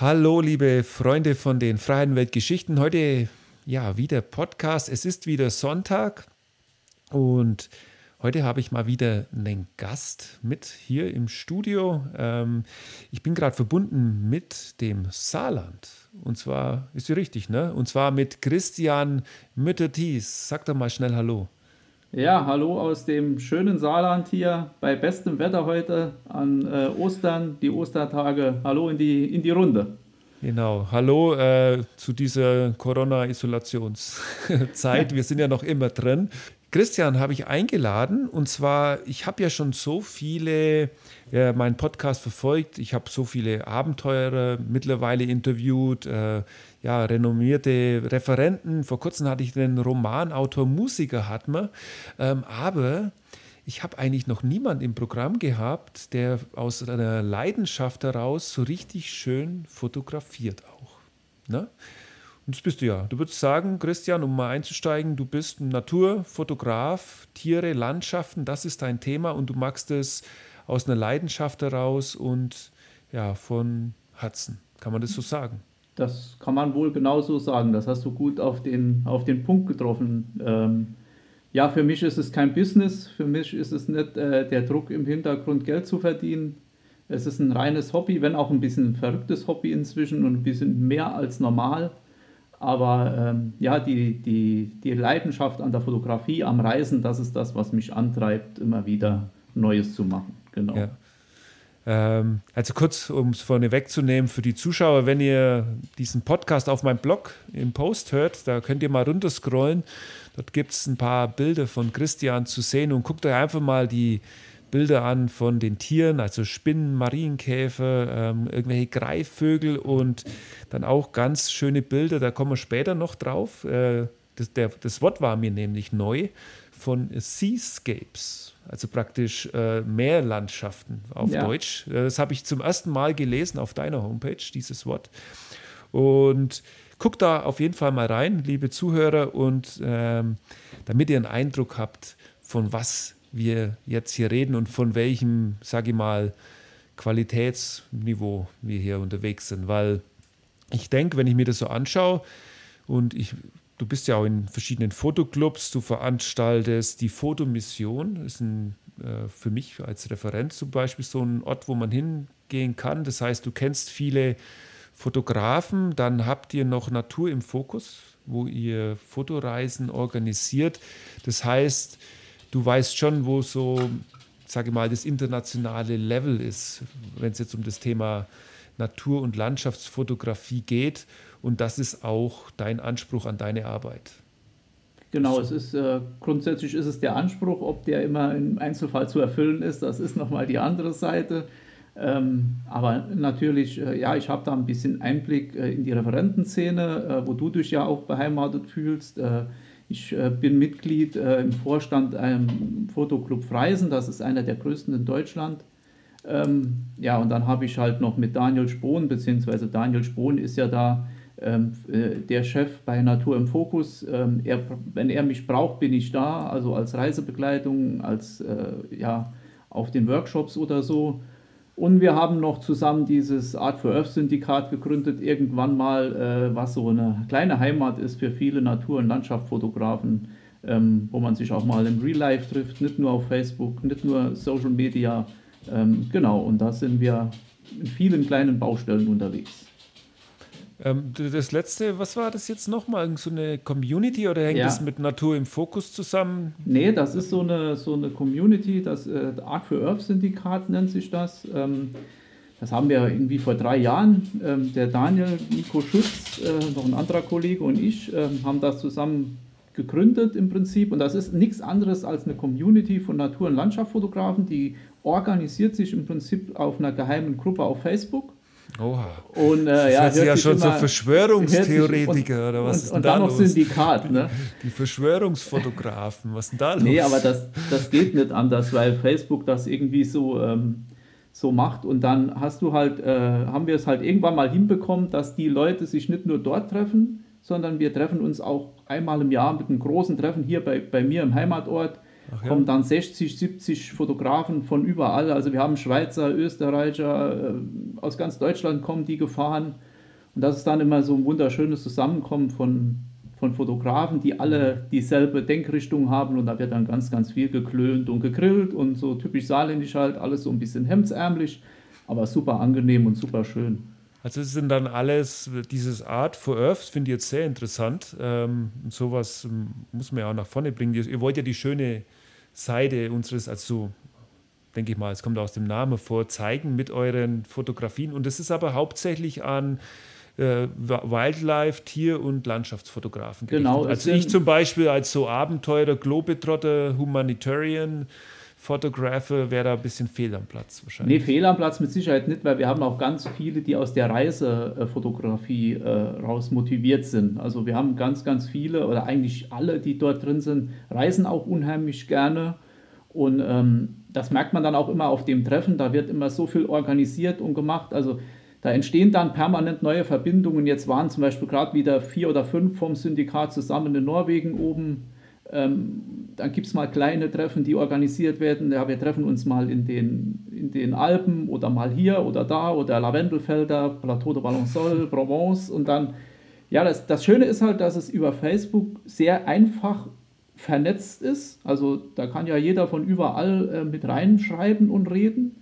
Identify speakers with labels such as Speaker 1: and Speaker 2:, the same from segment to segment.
Speaker 1: Hallo, liebe Freunde von den Freien Weltgeschichten. Heute ja wieder Podcast. Es ist wieder Sonntag und heute habe ich mal wieder einen Gast mit hier im Studio. Ähm, ich bin gerade verbunden mit dem Saarland. Und zwar ist sie richtig, ne? Und zwar mit Christian Mütter-Thies. Sag doch mal schnell Hallo.
Speaker 2: Ja, hallo aus dem schönen Saarland hier bei bestem Wetter heute an äh, Ostern, die Ostertage. Hallo in die, in die Runde.
Speaker 1: Genau, hallo äh, zu dieser Corona-Isolationszeit. Wir sind ja noch immer drin. Christian habe ich eingeladen und zwar, ich habe ja schon so viele, äh, meinen Podcast verfolgt, ich habe so viele Abenteurer mittlerweile interviewt, äh, ja, renommierte Referenten. Vor kurzem hatte ich den Romanautor, Musiker hat man. Ähm, aber ich habe eigentlich noch niemanden im Programm gehabt, der aus einer Leidenschaft heraus so richtig schön fotografiert auch. Ne? Das bist du ja. Du würdest sagen, Christian, um mal einzusteigen, du bist ein Naturfotograf, Tiere, Landschaften, das ist dein Thema und du magst es aus einer Leidenschaft heraus und ja, von Herzen. Kann man das so sagen?
Speaker 2: Das kann man wohl genauso sagen. Das hast du gut auf den, auf den Punkt getroffen. Ähm, ja, für mich ist es kein Business. Für mich ist es nicht äh, der Druck im Hintergrund, Geld zu verdienen. Es ist ein reines Hobby, wenn auch ein bisschen ein verrücktes Hobby inzwischen und ein bisschen mehr als normal. Aber ähm, ja, die, die, die Leidenschaft an der Fotografie, am Reisen, das ist das, was mich antreibt, immer wieder Neues zu machen. Genau. Ja.
Speaker 1: Ähm, also kurz, um es vorne wegzunehmen für die Zuschauer, wenn ihr diesen Podcast auf meinem Blog im Post hört, da könnt ihr mal runterscrollen. Dort gibt es ein paar Bilder von Christian zu sehen und guckt euch einfach mal die Bilder an von den Tieren, also Spinnen, Marienkäfer, ähm, irgendwelche Greifvögel und dann auch ganz schöne Bilder, da kommen wir später noch drauf. Äh, das, der, das Wort war mir nämlich neu von Seascapes also praktisch äh, Meerlandschaften auf ja. Deutsch. Äh, das habe ich zum ersten Mal gelesen auf deiner Homepage, dieses Wort. Und guckt da auf jeden Fall mal rein, liebe Zuhörer, und ähm, damit ihr einen Eindruck habt, von was wir jetzt hier reden und von welchem, sage ich mal, Qualitätsniveau wir hier unterwegs sind. Weil ich denke, wenn ich mir das so anschaue, und ich Du bist ja auch in verschiedenen Fotoclubs, du veranstaltest die Fotomission, ist ein, äh, für mich als Referent zum Beispiel so ein Ort, wo man hingehen kann. Das heißt, du kennst viele Fotografen, dann habt ihr noch Natur im Fokus, wo ihr Fotoreisen organisiert. Das heißt, du weißt schon, wo so, sage ich mal, das internationale Level ist, wenn es jetzt um das Thema Natur- und Landschaftsfotografie geht. Und das ist auch dein Anspruch an deine Arbeit.
Speaker 2: Genau, so. es ist äh, grundsätzlich ist es der Anspruch, ob der immer im Einzelfall zu erfüllen ist, das ist nochmal die andere Seite. Ähm, aber natürlich, äh, ja, ich habe da ein bisschen Einblick äh, in die Referentenszene, äh, wo du dich ja auch beheimatet fühlst. Äh, ich äh, bin Mitglied im Vorstand einem Fotoclub Freisen, das ist einer der größten in Deutschland. Ähm, ja, und dann habe ich halt noch mit Daniel Spohn, beziehungsweise Daniel Spohn ist ja da ähm, äh, der Chef bei Natur im Fokus. Ähm, er, wenn er mich braucht, bin ich da, also als Reisebegleitung, als äh, ja, auf den Workshops oder so. Und wir haben noch zusammen dieses Art for Earth Syndikat gegründet, irgendwann mal, äh, was so eine kleine Heimat ist für viele Natur- und Landschaftsfotografen, ähm, wo man sich auch mal im Real Life trifft, nicht nur auf Facebook, nicht nur Social Media. Ähm, genau, und da sind wir in vielen kleinen Baustellen unterwegs.
Speaker 1: Ähm, das letzte, was war das jetzt nochmal? So eine Community oder hängt ja. das mit Natur im Fokus zusammen?
Speaker 2: Nee, das ist so eine, so eine Community, das äh, Art for Earth Syndikat nennt sich das. Ähm, das haben wir irgendwie vor drei Jahren. Ähm, der Daniel, Nico Schütz, äh, noch ein anderer Kollege und ich äh, haben das zusammen gegründet im Prinzip. Und das ist nichts anderes als eine Community von Natur- und Landschaftsfotografen, die organisiert sich im Prinzip auf einer geheimen Gruppe auf Facebook
Speaker 1: Oha. Und, äh, ja, das ja schon immer, so Verschwörungstheoretiker und, oder was
Speaker 2: und, ist denn und da dann noch Syndikat, ne?
Speaker 1: Die Verschwörungsfotografen, was ist denn da los?
Speaker 2: Nee, aber das, das geht nicht anders, weil Facebook das irgendwie so, ähm, so macht und dann hast du halt, äh, haben wir es halt irgendwann mal hinbekommen, dass die Leute sich nicht nur dort treffen, sondern wir treffen uns auch einmal im Jahr mit einem großen Treffen hier bei, bei mir im Heimatort ja. kommen dann 60, 70 Fotografen von überall. Also wir haben Schweizer, Österreicher, äh, aus ganz Deutschland kommen die gefahren. Und das ist dann immer so ein wunderschönes Zusammenkommen von, von Fotografen, die alle dieselbe Denkrichtung haben. Und da wird dann ganz, ganz viel geklönt und gegrillt und so typisch saarländisch halt, alles so ein bisschen hemdsärmlich, aber super angenehm und super schön.
Speaker 1: Also es sind dann alles, dieses Art for Earth finde ich jetzt sehr interessant. Ähm, sowas ähm, muss man ja auch nach vorne bringen. Ihr, ihr wollt ja die schöne Seite unseres, also denke ich mal, es kommt aus dem Namen vor, zeigen mit euren Fotografien. Und das ist aber hauptsächlich an äh, Wildlife, Tier- und Landschaftsfotografen
Speaker 2: gerichtet. Genau.
Speaker 1: Also ich zum Beispiel als so Abenteurer, Globetrotter, Humanitarian, Fotografe wäre da ein bisschen fehl am Platz wahrscheinlich.
Speaker 2: Nee, fehl am Platz mit Sicherheit nicht, weil wir haben auch ganz viele, die aus der Reisefotografie äh, raus motiviert sind. Also wir haben ganz, ganz viele oder eigentlich alle, die dort drin sind, reisen auch unheimlich gerne. Und ähm, das merkt man dann auch immer auf dem Treffen. Da wird immer so viel organisiert und gemacht. Also da entstehen dann permanent neue Verbindungen. Jetzt waren zum Beispiel gerade wieder vier oder fünf vom Syndikat zusammen in Norwegen oben ähm, dann gibt es mal kleine Treffen, die organisiert werden. Ja, wir treffen uns mal in den, in den Alpen oder mal hier oder da oder Lavendelfelder, Plateau de Valensole, Provence. Und dann, ja, das, das Schöne ist halt, dass es über Facebook sehr einfach vernetzt ist. Also da kann ja jeder von überall äh, mit reinschreiben und reden.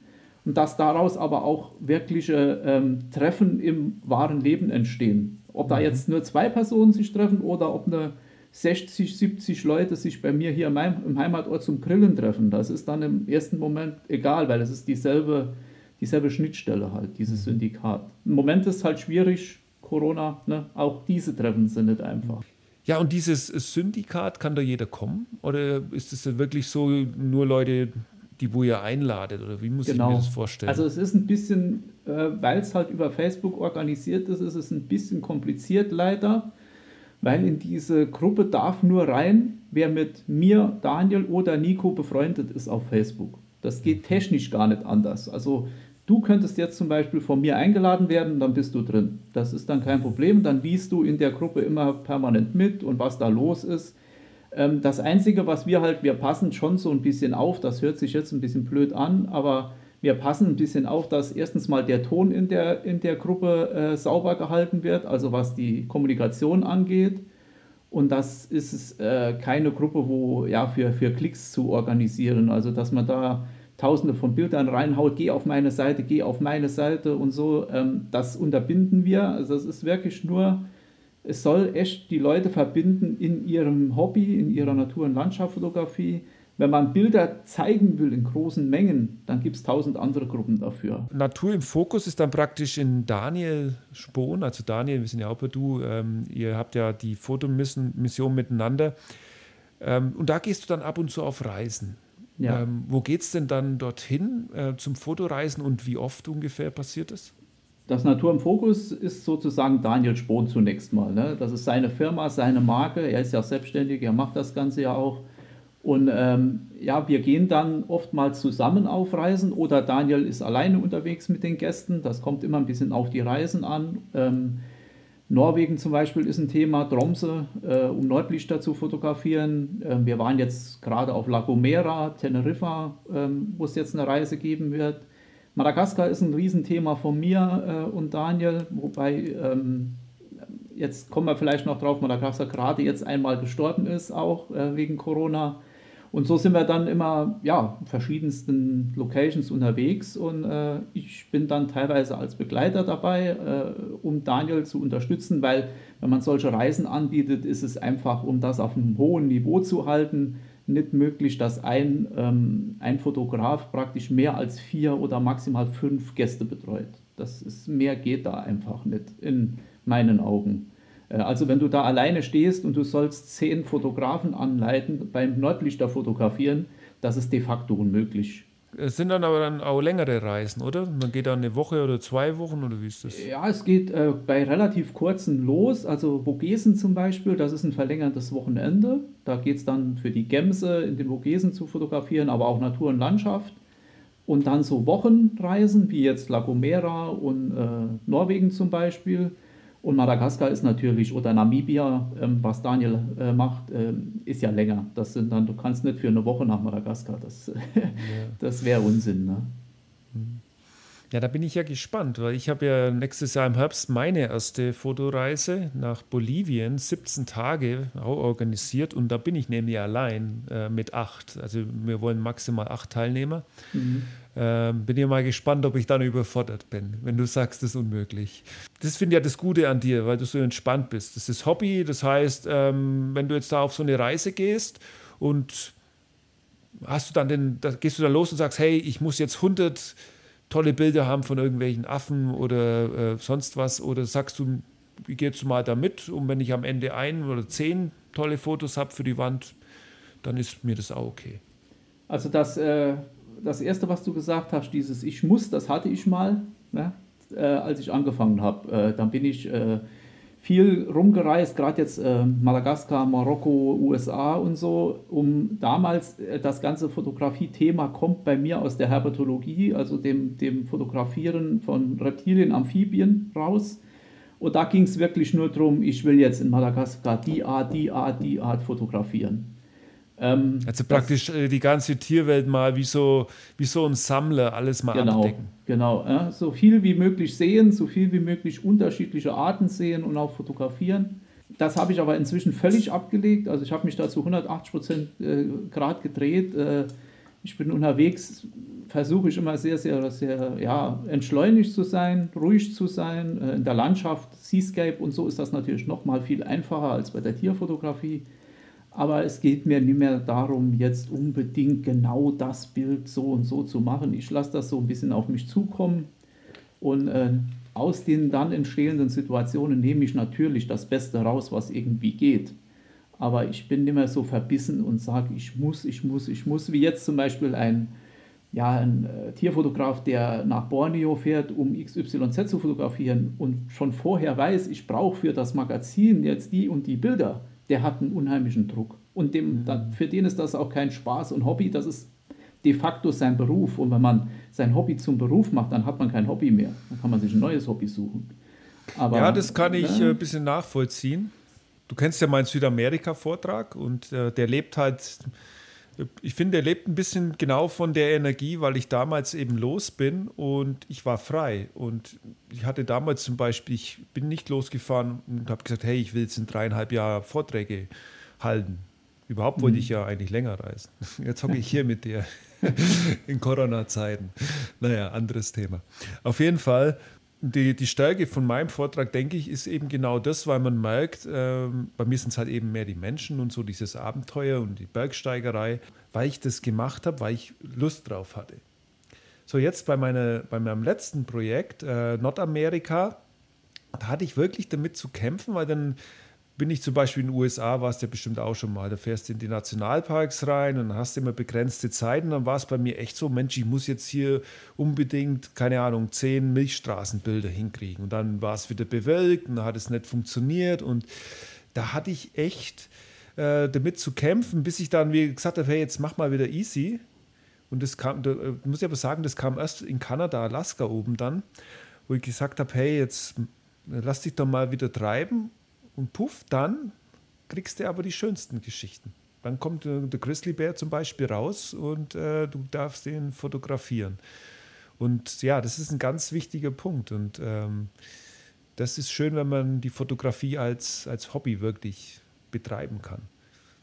Speaker 2: Und dass daraus aber auch wirkliche ähm, Treffen im wahren Leben entstehen. Ob da mhm. jetzt nur zwei Personen sich treffen oder ob eine 60, 70 Leute sich bei mir hier im Heimatort zum Grillen treffen. Das ist dann im ersten Moment egal, weil es ist dieselbe, dieselbe Schnittstelle halt, dieses mhm. Syndikat. Im Moment ist es halt schwierig, Corona, ne? auch diese Treffen sind nicht einfach.
Speaker 1: Ja, und dieses Syndikat, kann da jeder kommen? Oder ist es wirklich so, nur Leute, die wo ihr einladet? Oder wie muss genau. ich mir genau. das vorstellen?
Speaker 2: Also es ist ein bisschen, äh, weil es halt über Facebook organisiert ist, ist es ein bisschen kompliziert leider weil in diese Gruppe darf nur rein, wer mit mir, Daniel oder Nico befreundet ist auf Facebook. Das geht technisch gar nicht anders. Also du könntest jetzt zum Beispiel von mir eingeladen werden, dann bist du drin. Das ist dann kein Problem. Dann liest du in der Gruppe immer permanent mit und was da los ist. Ähm, das Einzige, was wir halt, wir passen schon so ein bisschen auf, das hört sich jetzt ein bisschen blöd an, aber wir passen ein bisschen auf, dass erstens mal der Ton in der, in der Gruppe äh, sauber gehalten wird, also was die Kommunikation angeht. Und das ist äh, keine Gruppe, wo ja für, für Klicks zu organisieren, also dass man da tausende von Bildern reinhaut, geh auf meine Seite, geh auf meine Seite und so, ähm, das unterbinden wir. Also es ist wirklich nur, es soll echt die Leute verbinden in ihrem Hobby, in ihrer Natur- und Landschaftsfotografie wenn man Bilder zeigen will in großen Mengen, dann gibt es tausend andere Gruppen dafür.
Speaker 1: Natur im Fokus ist dann praktisch in Daniel Spohn, also Daniel, wir sind ja auch bei du, ähm, ihr habt ja die Fotomission miteinander. Ähm, und da gehst du dann ab und zu auf Reisen. Ja. Ähm, wo geht es denn dann dorthin äh, zum Fotoreisen und wie oft ungefähr passiert das?
Speaker 2: Das Natur im Fokus ist sozusagen Daniel Spohn zunächst mal. Ne? Das ist seine Firma, seine Marke. Er ist ja selbstständig, er macht das Ganze ja auch. Und ähm, ja, wir gehen dann oftmals zusammen auf Reisen oder Daniel ist alleine unterwegs mit den Gästen. Das kommt immer ein bisschen auf die Reisen an. Ähm, Norwegen zum Beispiel ist ein Thema, Tromsø, äh, um Nordlichter zu fotografieren. Ähm, wir waren jetzt gerade auf La Gomera, Teneriffa, ähm, wo es jetzt eine Reise geben wird. Madagaskar ist ein Riesenthema von mir äh, und Daniel, wobei ähm, jetzt kommen wir vielleicht noch drauf, Madagaskar gerade jetzt einmal gestorben ist, auch äh, wegen Corona. Und so sind wir dann immer, ja, verschiedensten Locations unterwegs und äh, ich bin dann teilweise als Begleiter dabei, äh, um Daniel zu unterstützen, weil wenn man solche Reisen anbietet, ist es einfach, um das auf einem hohen Niveau zu halten, nicht möglich, dass ein, ähm, ein Fotograf praktisch mehr als vier oder maximal fünf Gäste betreut. Das ist, mehr geht da einfach nicht in meinen Augen. Äh, also wenn du da alleine stehst und du sollst zehn Fotografen anleiten beim Nordlichter fotografieren, das ist de facto unmöglich.
Speaker 1: Es sind dann aber dann auch längere Reisen, oder? Man geht dann eine Woche oder zwei Wochen oder wie ist das?
Speaker 2: Ja, es geht äh, bei relativ kurzen los. Also Vogesen zum Beispiel, das ist ein verlängertes Wochenende. Da geht es dann für die Gemse in den Vogesen zu fotografieren, aber auch Natur und Landschaft. Und dann so Wochenreisen, wie jetzt La Gomera und äh, Norwegen zum Beispiel. Und Madagaskar ist natürlich, oder Namibia, ähm, was Daniel äh, macht, ähm, ist ja länger. Das sind dann, du kannst nicht für eine Woche nach Madagaskar, das, ja. das wäre Unsinn. Ne?
Speaker 1: Mhm. Ja, da bin ich ja gespannt, weil ich habe ja nächstes Jahr im Herbst meine erste Fotoreise nach Bolivien, 17 Tage organisiert und da bin ich nämlich allein äh, mit acht. Also wir wollen maximal acht Teilnehmer. Mhm. Ähm, bin ja mal gespannt, ob ich dann überfordert bin, wenn du sagst, das ist unmöglich. Das finde ich ja das Gute an dir, weil du so entspannt bist. Das ist Hobby, das heißt, ähm, wenn du jetzt da auf so eine Reise gehst und hast du dann den, da gehst du dann los und sagst, hey, ich muss jetzt 100 tolle Bilder haben von irgendwelchen Affen oder äh, sonst was? Oder sagst du, wie gehst du mal da mit? Und wenn ich am Ende ein oder zehn tolle Fotos habe für die Wand, dann ist mir das auch okay.
Speaker 2: Also das, äh, das Erste, was du gesagt hast, dieses Ich muss, das hatte ich mal, ne? äh, als ich angefangen habe. Äh, dann bin ich äh, viel rumgereist, gerade jetzt äh, Madagaskar, Marokko, USA und so, um damals äh, das ganze Fotografie-Thema kommt bei mir aus der Herpetologie, also dem, dem Fotografieren von Reptilien, Amphibien raus. Und da ging es wirklich nur darum, ich will jetzt in Madagaskar die Art, die Art, die Art fotografieren.
Speaker 1: Ähm, also praktisch das, äh, die ganze Tierwelt mal wie so, wie so ein Sammler alles mal
Speaker 2: genau, abdecken. Genau, ja, so viel wie möglich sehen, so viel wie möglich unterschiedliche Arten sehen und auch fotografieren. Das habe ich aber inzwischen völlig abgelegt. Also ich habe mich da zu 180 Prozent äh, Grad gedreht. Äh, ich bin unterwegs, versuche ich immer sehr, sehr, sehr ja, entschleunigt zu sein, ruhig zu sein. In der Landschaft, Seascape und so ist das natürlich noch mal viel einfacher als bei der Tierfotografie. Aber es geht mir nicht mehr darum, jetzt unbedingt genau das Bild so und so zu machen. Ich lasse das so ein bisschen auf mich zukommen und äh, aus den dann entstehenden Situationen nehme ich natürlich das Beste raus, was irgendwie geht. Aber ich bin nicht mehr so verbissen und sage, ich muss, ich muss, ich muss, wie jetzt zum Beispiel ein, ja, ein äh, Tierfotograf, der nach Borneo fährt, um XYZ zu fotografieren und schon vorher weiß, ich brauche für das Magazin jetzt die und die Bilder der hat einen unheimlichen Druck. Und dem, mhm. da, für den ist das auch kein Spaß und Hobby, das ist de facto sein Beruf. Und wenn man sein Hobby zum Beruf macht, dann hat man kein Hobby mehr. Dann kann man sich ein neues Hobby suchen.
Speaker 1: Aber, ja, das kann ich ne? ein bisschen nachvollziehen. Du kennst ja meinen Südamerika-Vortrag und äh, der lebt halt ich finde, er lebt ein bisschen genau von der Energie, weil ich damals eben los bin und ich war frei. Und ich hatte damals zum Beispiel, ich bin nicht losgefahren und habe gesagt, hey, ich will jetzt in dreieinhalb Jahren Vorträge halten. Überhaupt wollte mhm. ich ja eigentlich länger reisen. Jetzt hocke ich hier mit dir in Corona-Zeiten. Naja, anderes Thema. Auf jeden Fall die, die Stärke von meinem Vortrag, denke ich, ist eben genau das, weil man merkt, äh, bei mir sind es halt eben mehr die Menschen und so dieses Abenteuer und die Bergsteigerei, weil ich das gemacht habe, weil ich Lust drauf hatte. So, jetzt bei, meine, bei meinem letzten Projekt, äh, Nordamerika, da hatte ich wirklich damit zu kämpfen, weil dann bin ich zum Beispiel in den USA, warst du ja bestimmt auch schon mal, da fährst du in die Nationalparks rein und hast immer begrenzte Zeiten. Dann war es bei mir echt so, Mensch, ich muss jetzt hier unbedingt, keine Ahnung, zehn Milchstraßenbilder hinkriegen. Und dann war es wieder bewölkt und dann hat es nicht funktioniert. Und da hatte ich echt äh, damit zu kämpfen, bis ich dann wie gesagt habe, hey, jetzt mach mal wieder easy. Und das kam, da äh, muss ich aber sagen, das kam erst in Kanada, Alaska oben dann, wo ich gesagt habe, hey, jetzt lass dich doch mal wieder treiben und puff, dann kriegst du aber die schönsten Geschichten. Dann kommt der Grizzlybär zum Beispiel raus und äh, du darfst ihn fotografieren. Und ja, das ist ein ganz wichtiger Punkt. Und ähm, das ist schön, wenn man die Fotografie als, als Hobby wirklich betreiben kann.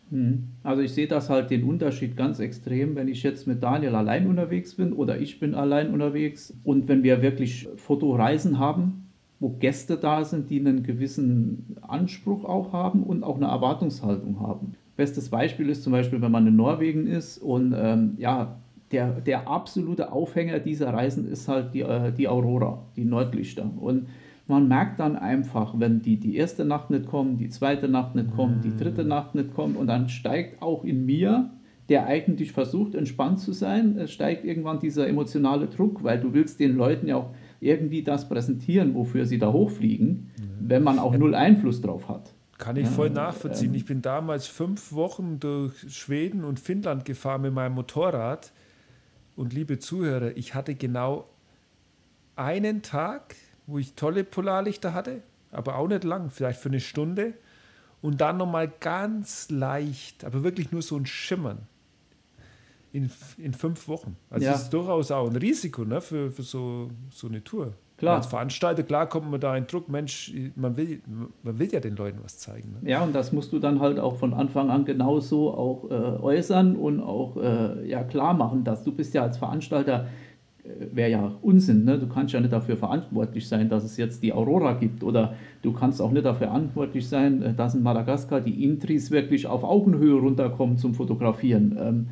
Speaker 2: Mhm. Also ich sehe das halt den Unterschied ganz extrem, wenn ich jetzt mit Daniel allein unterwegs bin oder ich bin allein unterwegs und wenn wir wirklich Fotoreisen haben, wo Gäste da sind, die einen gewissen Anspruch auch haben und auch eine Erwartungshaltung haben. Bestes Beispiel ist zum Beispiel, wenn man in Norwegen ist und ähm, ja, der, der absolute Aufhänger dieser Reisen ist halt die, äh, die Aurora, die Nordlichter. Und man merkt dann einfach, wenn die, die erste Nacht nicht kommt, die zweite Nacht nicht kommt, die dritte Nacht nicht kommt und dann steigt auch in mir, der eigentlich versucht, entspannt zu sein, es steigt irgendwann dieser emotionale Druck, weil du willst den Leuten ja auch irgendwie das präsentieren, wofür sie da hochfliegen, mhm. wenn man auch ja. null Einfluss drauf hat.
Speaker 1: Kann ich ja, voll nachvollziehen. Ähm, ich bin damals fünf Wochen durch Schweden und Finnland gefahren mit meinem Motorrad. Und liebe Zuhörer, ich hatte genau einen Tag, wo ich tolle Polarlichter hatte, aber auch nicht lang, vielleicht für eine Stunde. Und dann nochmal ganz leicht, aber wirklich nur so ein Schimmern in, in fünf Wochen. Also ja. das ist durchaus auch ein Risiko ne, für, für so, so eine Tour. Klar. Als Veranstalter, klar, kommt man da in Druck, Mensch, man will, man will ja den Leuten was zeigen.
Speaker 2: Ne? Ja, und das musst du dann halt auch von Anfang an genauso auch äh, äußern und auch äh, ja, klar machen, dass du bist ja als Veranstalter, äh, wäre ja Unsinn, ne? du kannst ja nicht dafür verantwortlich sein, dass es jetzt die Aurora gibt oder du kannst auch nicht dafür verantwortlich sein, äh, dass in Madagaskar die Intris wirklich auf Augenhöhe runterkommen zum Fotografieren. Ähm,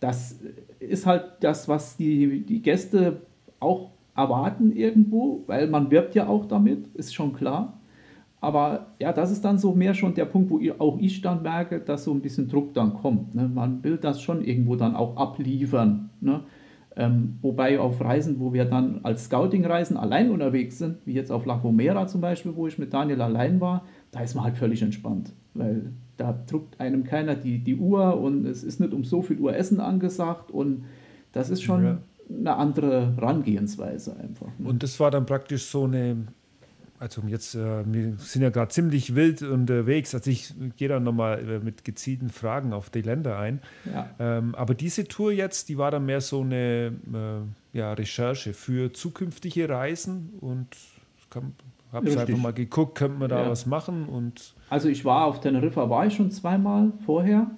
Speaker 2: das ist halt das, was die, die Gäste auch erwarten irgendwo, weil man wirbt ja auch damit, ist schon klar. Aber ja, das ist dann so mehr schon der Punkt, wo auch ich dann merke, dass so ein bisschen Druck dann kommt. Ne? Man will das schon irgendwo dann auch abliefern. Ne? Ähm, wobei auf Reisen, wo wir dann als Scouting-Reisen allein unterwegs sind, wie jetzt auf La Gomera zum Beispiel, wo ich mit Daniel allein war, da ist man halt völlig entspannt, weil da druckt einem keiner die, die Uhr und es ist nicht um so viel Uhr Essen angesagt und das ist schon ja. eine andere Herangehensweise einfach.
Speaker 1: Ne? Und das war dann praktisch so eine, also jetzt, äh, wir sind ja gerade ziemlich wild unterwegs, also ich gehe dann nochmal äh, mit gezielten Fragen auf die Länder ein. Ja. Ähm, aber diese Tour jetzt, die war dann mehr so eine äh, ja, Recherche für zukünftige Reisen und kann, habe einfach mal geguckt, könnte man da ja. was machen und
Speaker 2: also ich war auf Teneriffa, war ich schon zweimal vorher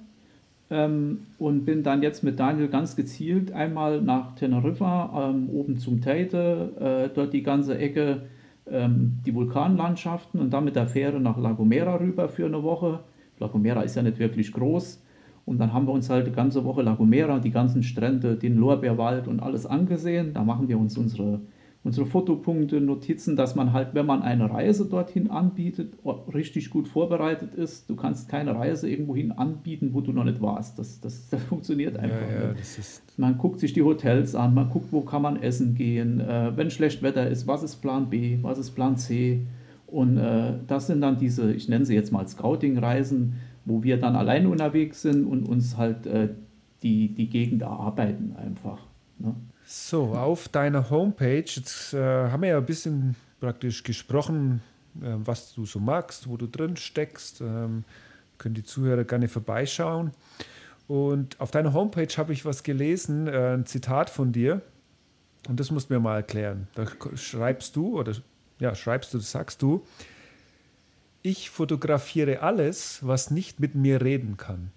Speaker 2: ähm, und bin dann jetzt mit Daniel ganz gezielt einmal nach Teneriffa, ähm, oben zum Teide, äh, dort die ganze Ecke, ähm, die Vulkanlandschaften und dann mit der Fähre nach La Gomera rüber für eine Woche. La Gomera ist ja nicht wirklich groß. Und dann haben wir uns halt die ganze Woche La Gomera, die ganzen Strände, den Lorbeerwald und alles angesehen. Da machen wir uns unsere unsere Fotopunkte, Notizen, dass man halt, wenn man eine Reise dorthin anbietet, richtig gut vorbereitet ist. Du kannst keine Reise irgendwohin anbieten, wo du noch nicht warst. Das, das, das funktioniert einfach ja, ja, nicht. man guckt sich die Hotels an, man guckt, wo kann man essen gehen, äh, wenn schlecht Wetter ist, was ist Plan B, was ist Plan C. Und äh, das sind dann diese, ich nenne sie jetzt mal Scouting-Reisen, wo wir dann allein unterwegs sind und uns halt äh, die, die Gegend erarbeiten einfach. Ne?
Speaker 1: So, auf deiner Homepage, jetzt äh, haben wir ja ein bisschen praktisch gesprochen, äh, was du so magst, wo du drin steckst. Ähm, können die Zuhörer gerne vorbeischauen. Und auf deiner Homepage habe ich was gelesen, äh, ein Zitat von dir. Und das musst du mir mal erklären. Da schreibst du, oder ja, schreibst du, sagst du, ich fotografiere alles, was nicht mit mir reden kann.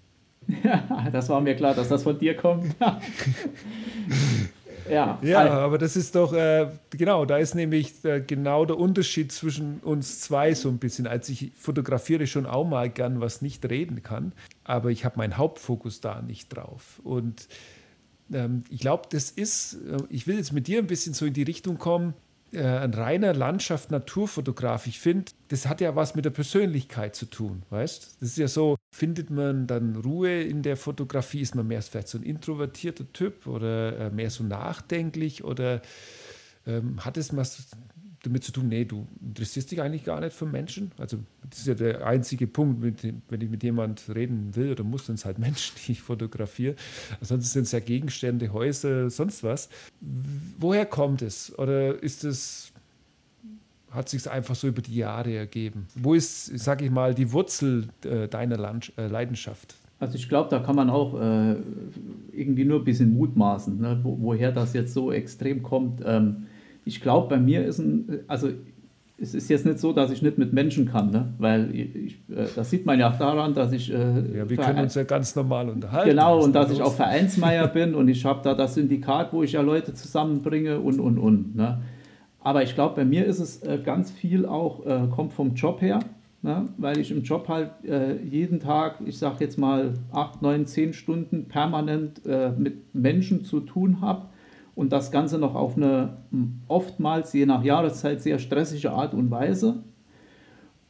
Speaker 2: Ja, das war mir klar, dass das von dir kommt.
Speaker 1: Ja, ja aber das ist doch, äh, genau, da ist nämlich äh, genau der Unterschied zwischen uns zwei so ein bisschen. Als ich fotografiere schon auch mal gern, was nicht reden kann, aber ich habe meinen Hauptfokus da nicht drauf. Und ähm, ich glaube, das ist, äh, ich will jetzt mit dir ein bisschen so in die Richtung kommen, äh, ein reiner Landschaft, Naturfotograf. Ich finde, das hat ja was mit der Persönlichkeit zu tun, weißt? Das ist ja so, findet man dann Ruhe in der Fotografie? Ist man mehr vielleicht so ein introvertierter Typ oder äh, mehr so nachdenklich oder ähm, hat es was damit zu tun, nee, du interessierst dich eigentlich gar nicht für Menschen. Also das ist ja der einzige Punkt, dem, wenn ich mit jemand reden will oder muss, sind es halt Menschen, die ich fotografiere. Ansonsten sind es ja Gegenstände, Häuser, sonst was. Woher kommt es? Oder ist es, hat sich einfach so über die Jahre ergeben? Wo ist, sage ich mal, die Wurzel äh, deiner Land äh, Leidenschaft?
Speaker 2: Also ich glaube, da kann man auch äh, irgendwie nur ein bisschen mutmaßen, ne? Wo, woher das jetzt so extrem kommt. Ähm, ich glaube, bei mir ist ein, also es ist jetzt nicht so, dass ich nicht mit Menschen kann, ne? weil ich, äh, das sieht man ja auch daran, dass ich.
Speaker 1: Äh, ja, wir können uns ja ganz normal unterhalten.
Speaker 2: Genau, und dass los? ich auch Vereinsmeier bin und ich habe da das Syndikat, wo ich ja Leute zusammenbringe und, und, und. Ne? Aber ich glaube, bei mir ist es äh, ganz viel auch, äh, kommt vom Job her, ne? weil ich im Job halt äh, jeden Tag, ich sage jetzt mal acht, neun, zehn Stunden permanent äh, mit Menschen zu tun habe und das Ganze noch auf eine oftmals je nach Jahreszeit sehr stressige Art und Weise.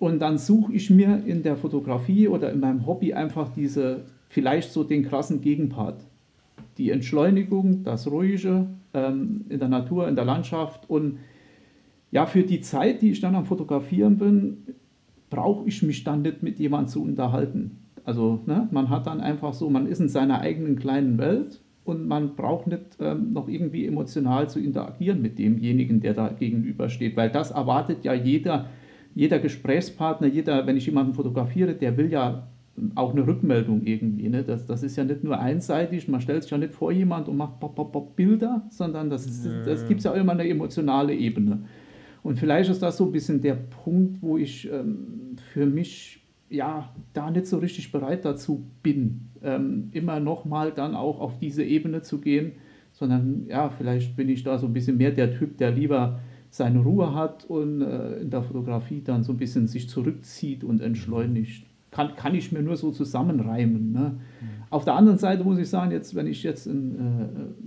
Speaker 2: Und dann suche ich mir in der Fotografie oder in meinem Hobby einfach diese, vielleicht so den krassen Gegenpart. Die Entschleunigung, das Ruhige ähm, in der Natur, in der Landschaft. Und ja, für die Zeit, die ich dann am Fotografieren bin, brauche ich mich dann nicht mit jemandem zu unterhalten. Also ne, man hat dann einfach so, man ist in seiner eigenen kleinen Welt und man braucht nicht ähm, noch irgendwie emotional zu interagieren mit demjenigen, der da gegenübersteht, weil das erwartet ja jeder, jeder Gesprächspartner, jeder, wenn ich jemanden fotografiere, der will ja auch eine Rückmeldung irgendwie. Ne? Das, das ist ja nicht nur einseitig, man stellt sich ja nicht vor jemand und macht pop, pop, pop Bilder, sondern das, das gibt es ja immer eine emotionale Ebene. Und vielleicht ist das so ein bisschen der Punkt, wo ich ähm, für mich ja da nicht so richtig bereit dazu bin, ähm, immer nochmal dann auch auf diese Ebene zu gehen, sondern ja, vielleicht bin ich da so ein bisschen mehr der Typ, der lieber seine Ruhe hat und äh, in der Fotografie dann so ein bisschen sich zurückzieht und entschleunigt kann, kann ich mir nur so zusammenreimen. Ne? Auf der anderen Seite muss ich sagen, jetzt, wenn ich jetzt in,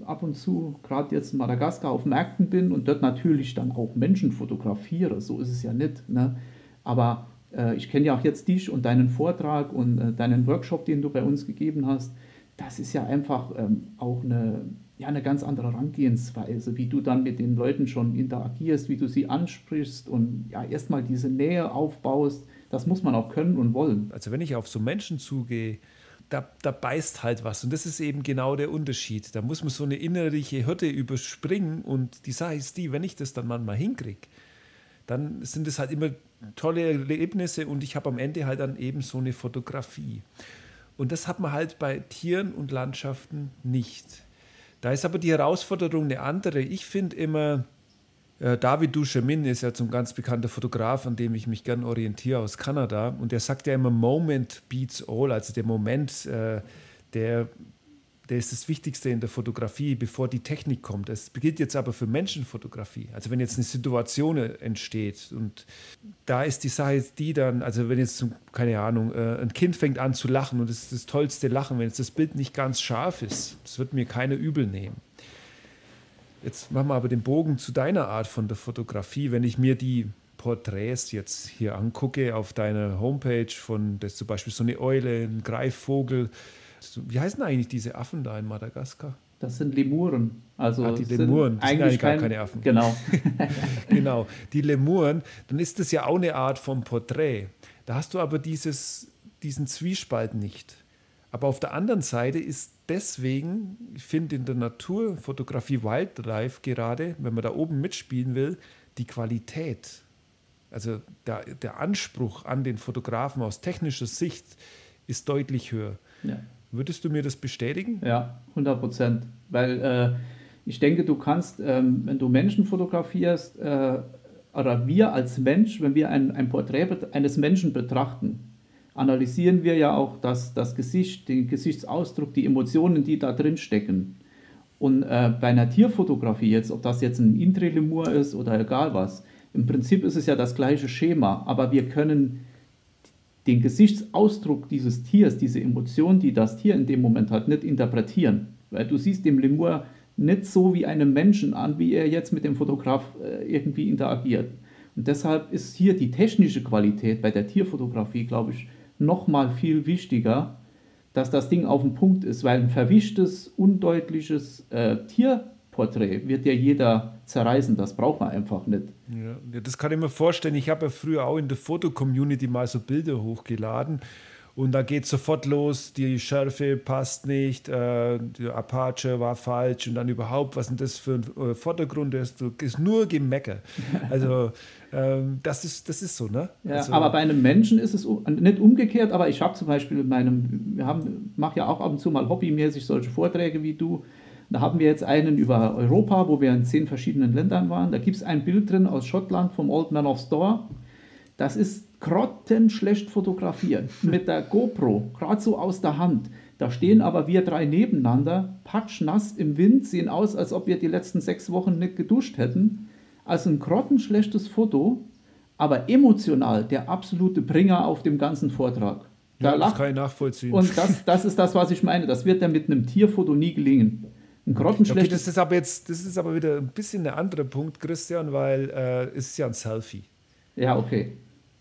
Speaker 2: äh, ab und zu, gerade jetzt in Madagaskar, auf Märkten bin und dort natürlich dann auch Menschen fotografiere, so ist es ja nicht. Ne? Aber äh, ich kenne ja auch jetzt dich und deinen Vortrag und äh, deinen Workshop, den du bei uns gegeben hast. Das ist ja einfach ähm, auch eine, ja, eine ganz andere Herangehensweise, wie du dann mit den Leuten schon interagierst, wie du sie ansprichst und ja, erstmal diese Nähe aufbaust das muss man auch können und wollen.
Speaker 1: Also wenn ich auf so Menschen zugehe, da, da beißt halt was. Und das ist eben genau der Unterschied. Da muss man so eine innerliche Hürde überspringen. Und die Sache ist die, wenn ich das dann manchmal hinkriege, dann sind es halt immer tolle Erlebnisse und ich habe am Ende halt dann eben so eine Fotografie. Und das hat man halt bei Tieren und Landschaften nicht. Da ist aber die Herausforderung eine andere. Ich finde immer, David Duchemin ist ja zum ganz bekannter Fotograf, an dem ich mich gern orientiere aus Kanada. Und der sagt ja immer, Moment beats all, also der Moment, äh, der, der ist das Wichtigste in der Fotografie, bevor die Technik kommt. Es beginnt jetzt aber für Menschenfotografie. Also wenn jetzt eine Situation entsteht und da ist die Sache die dann, also wenn jetzt, keine Ahnung, äh, ein Kind fängt an zu lachen und es ist das tollste Lachen, wenn jetzt das Bild nicht ganz scharf ist, das wird mir keiner übel nehmen. Jetzt machen wir aber den Bogen zu deiner Art von der Fotografie. Wenn ich mir die Porträts jetzt hier angucke auf deiner Homepage von, das zum Beispiel so eine Eule, ein Greifvogel. Wie heißen eigentlich diese Affen da in Madagaskar?
Speaker 2: Das sind Lemuren. Also
Speaker 1: ah, die Lemuren,
Speaker 2: das eigentlich
Speaker 1: sind gar keine Affen.
Speaker 2: Genau.
Speaker 1: genau, die Lemuren, dann ist das ja auch eine Art von Porträt. Da hast du aber dieses, diesen Zwiespalt nicht. Aber auf der anderen Seite ist deswegen, ich finde in der Naturfotografie Wildlife gerade, wenn man da oben mitspielen will, die Qualität, also der, der Anspruch an den Fotografen aus technischer Sicht ist deutlich höher. Ja. Würdest du mir das bestätigen?
Speaker 2: Ja, 100 Prozent. Weil äh, ich denke, du kannst, ähm, wenn du Menschen fotografierst, äh, oder wir als Mensch, wenn wir ein, ein Porträt eines Menschen betrachten, analysieren wir ja auch das, das Gesicht, den Gesichtsausdruck, die Emotionen, die da drin stecken. Und äh, bei einer Tierfotografie jetzt, ob das jetzt ein Intrilemur ist oder egal was, im Prinzip ist es ja das gleiche Schema, aber wir können den Gesichtsausdruck dieses Tiers, diese Emotion, die das Tier in dem Moment hat, nicht interpretieren. Weil du siehst dem Lemur nicht so wie einem Menschen an, wie er jetzt mit dem Fotograf äh, irgendwie interagiert. Und deshalb ist hier die technische Qualität bei der Tierfotografie, glaube ich, noch mal viel wichtiger, dass das Ding auf dem Punkt ist, weil ein verwischtes, undeutliches äh, Tierporträt wird ja jeder zerreißen, das braucht man einfach nicht.
Speaker 1: Ja, das kann ich mir vorstellen. Ich habe ja früher auch in der Foto-Community mal so Bilder hochgeladen und da geht sofort los, die Schärfe passt nicht, äh, der Apache war falsch und dann überhaupt, was denn das für ein äh, Vordergrund ist, ist nur Gemecker. Also ähm, das, ist, das ist so, ne?
Speaker 2: Ja,
Speaker 1: also,
Speaker 2: aber bei einem Menschen ist es nicht umgekehrt, aber ich habe zum Beispiel in meinem, wir haben, mache ja auch ab und zu mal hobbymäßig solche Vorträge wie du. Da haben wir jetzt einen über Europa, wo wir in zehn verschiedenen Ländern waren. Da gibt es ein Bild drin aus Schottland vom Old Man of Store. Das ist grottenschlecht fotografiert mit der GoPro, gerade so aus der Hand. Da stehen aber wir drei nebeneinander, patschnass im Wind, sehen aus, als ob wir die letzten sechs Wochen nicht geduscht hätten. Also ein grottenschlechtes Foto, aber emotional der absolute Bringer auf dem ganzen Vortrag.
Speaker 1: Da ja, das kann ich nachvollziehen.
Speaker 2: Und das, das ist das, was ich meine. Das wird ja mit einem Tierfoto nie gelingen.
Speaker 1: Ein grottenschlechtes. Okay, das ist aber jetzt, das ist aber wieder ein bisschen der andere Punkt, Christian, weil äh, es ist ja ein Selfie.
Speaker 2: Ja, okay.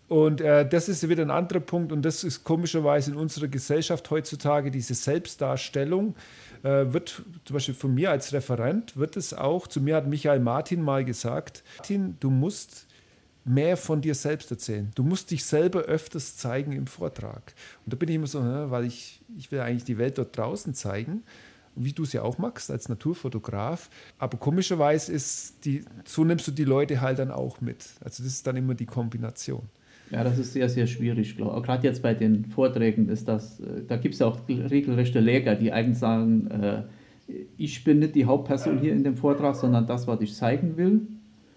Speaker 1: Und äh, das ist wieder ein anderer Punkt und das ist komischerweise in unserer Gesellschaft heutzutage diese Selbstdarstellung äh, wird zum Beispiel von mir als Referent wird es auch, zu mir hat Michael Martin mal gesagt, Martin, du musst mehr von dir selbst erzählen. Du musst dich selber öfters zeigen im Vortrag. Und da bin ich immer so, weil ich, ich will eigentlich die Welt dort draußen zeigen. wie du es ja auch magst, als Naturfotograf. Aber komischerweise ist die, so nimmst du die Leute halt dann auch mit. Also das ist dann immer die Kombination.
Speaker 2: Ja, das ist sehr, sehr schwierig. Gerade jetzt bei den Vorträgen ist das, äh, da gibt es ja auch regelrechte Läger, die eigentlich sagen, äh, ich bin nicht die Hauptperson hier in dem Vortrag, sondern das, was ich zeigen will.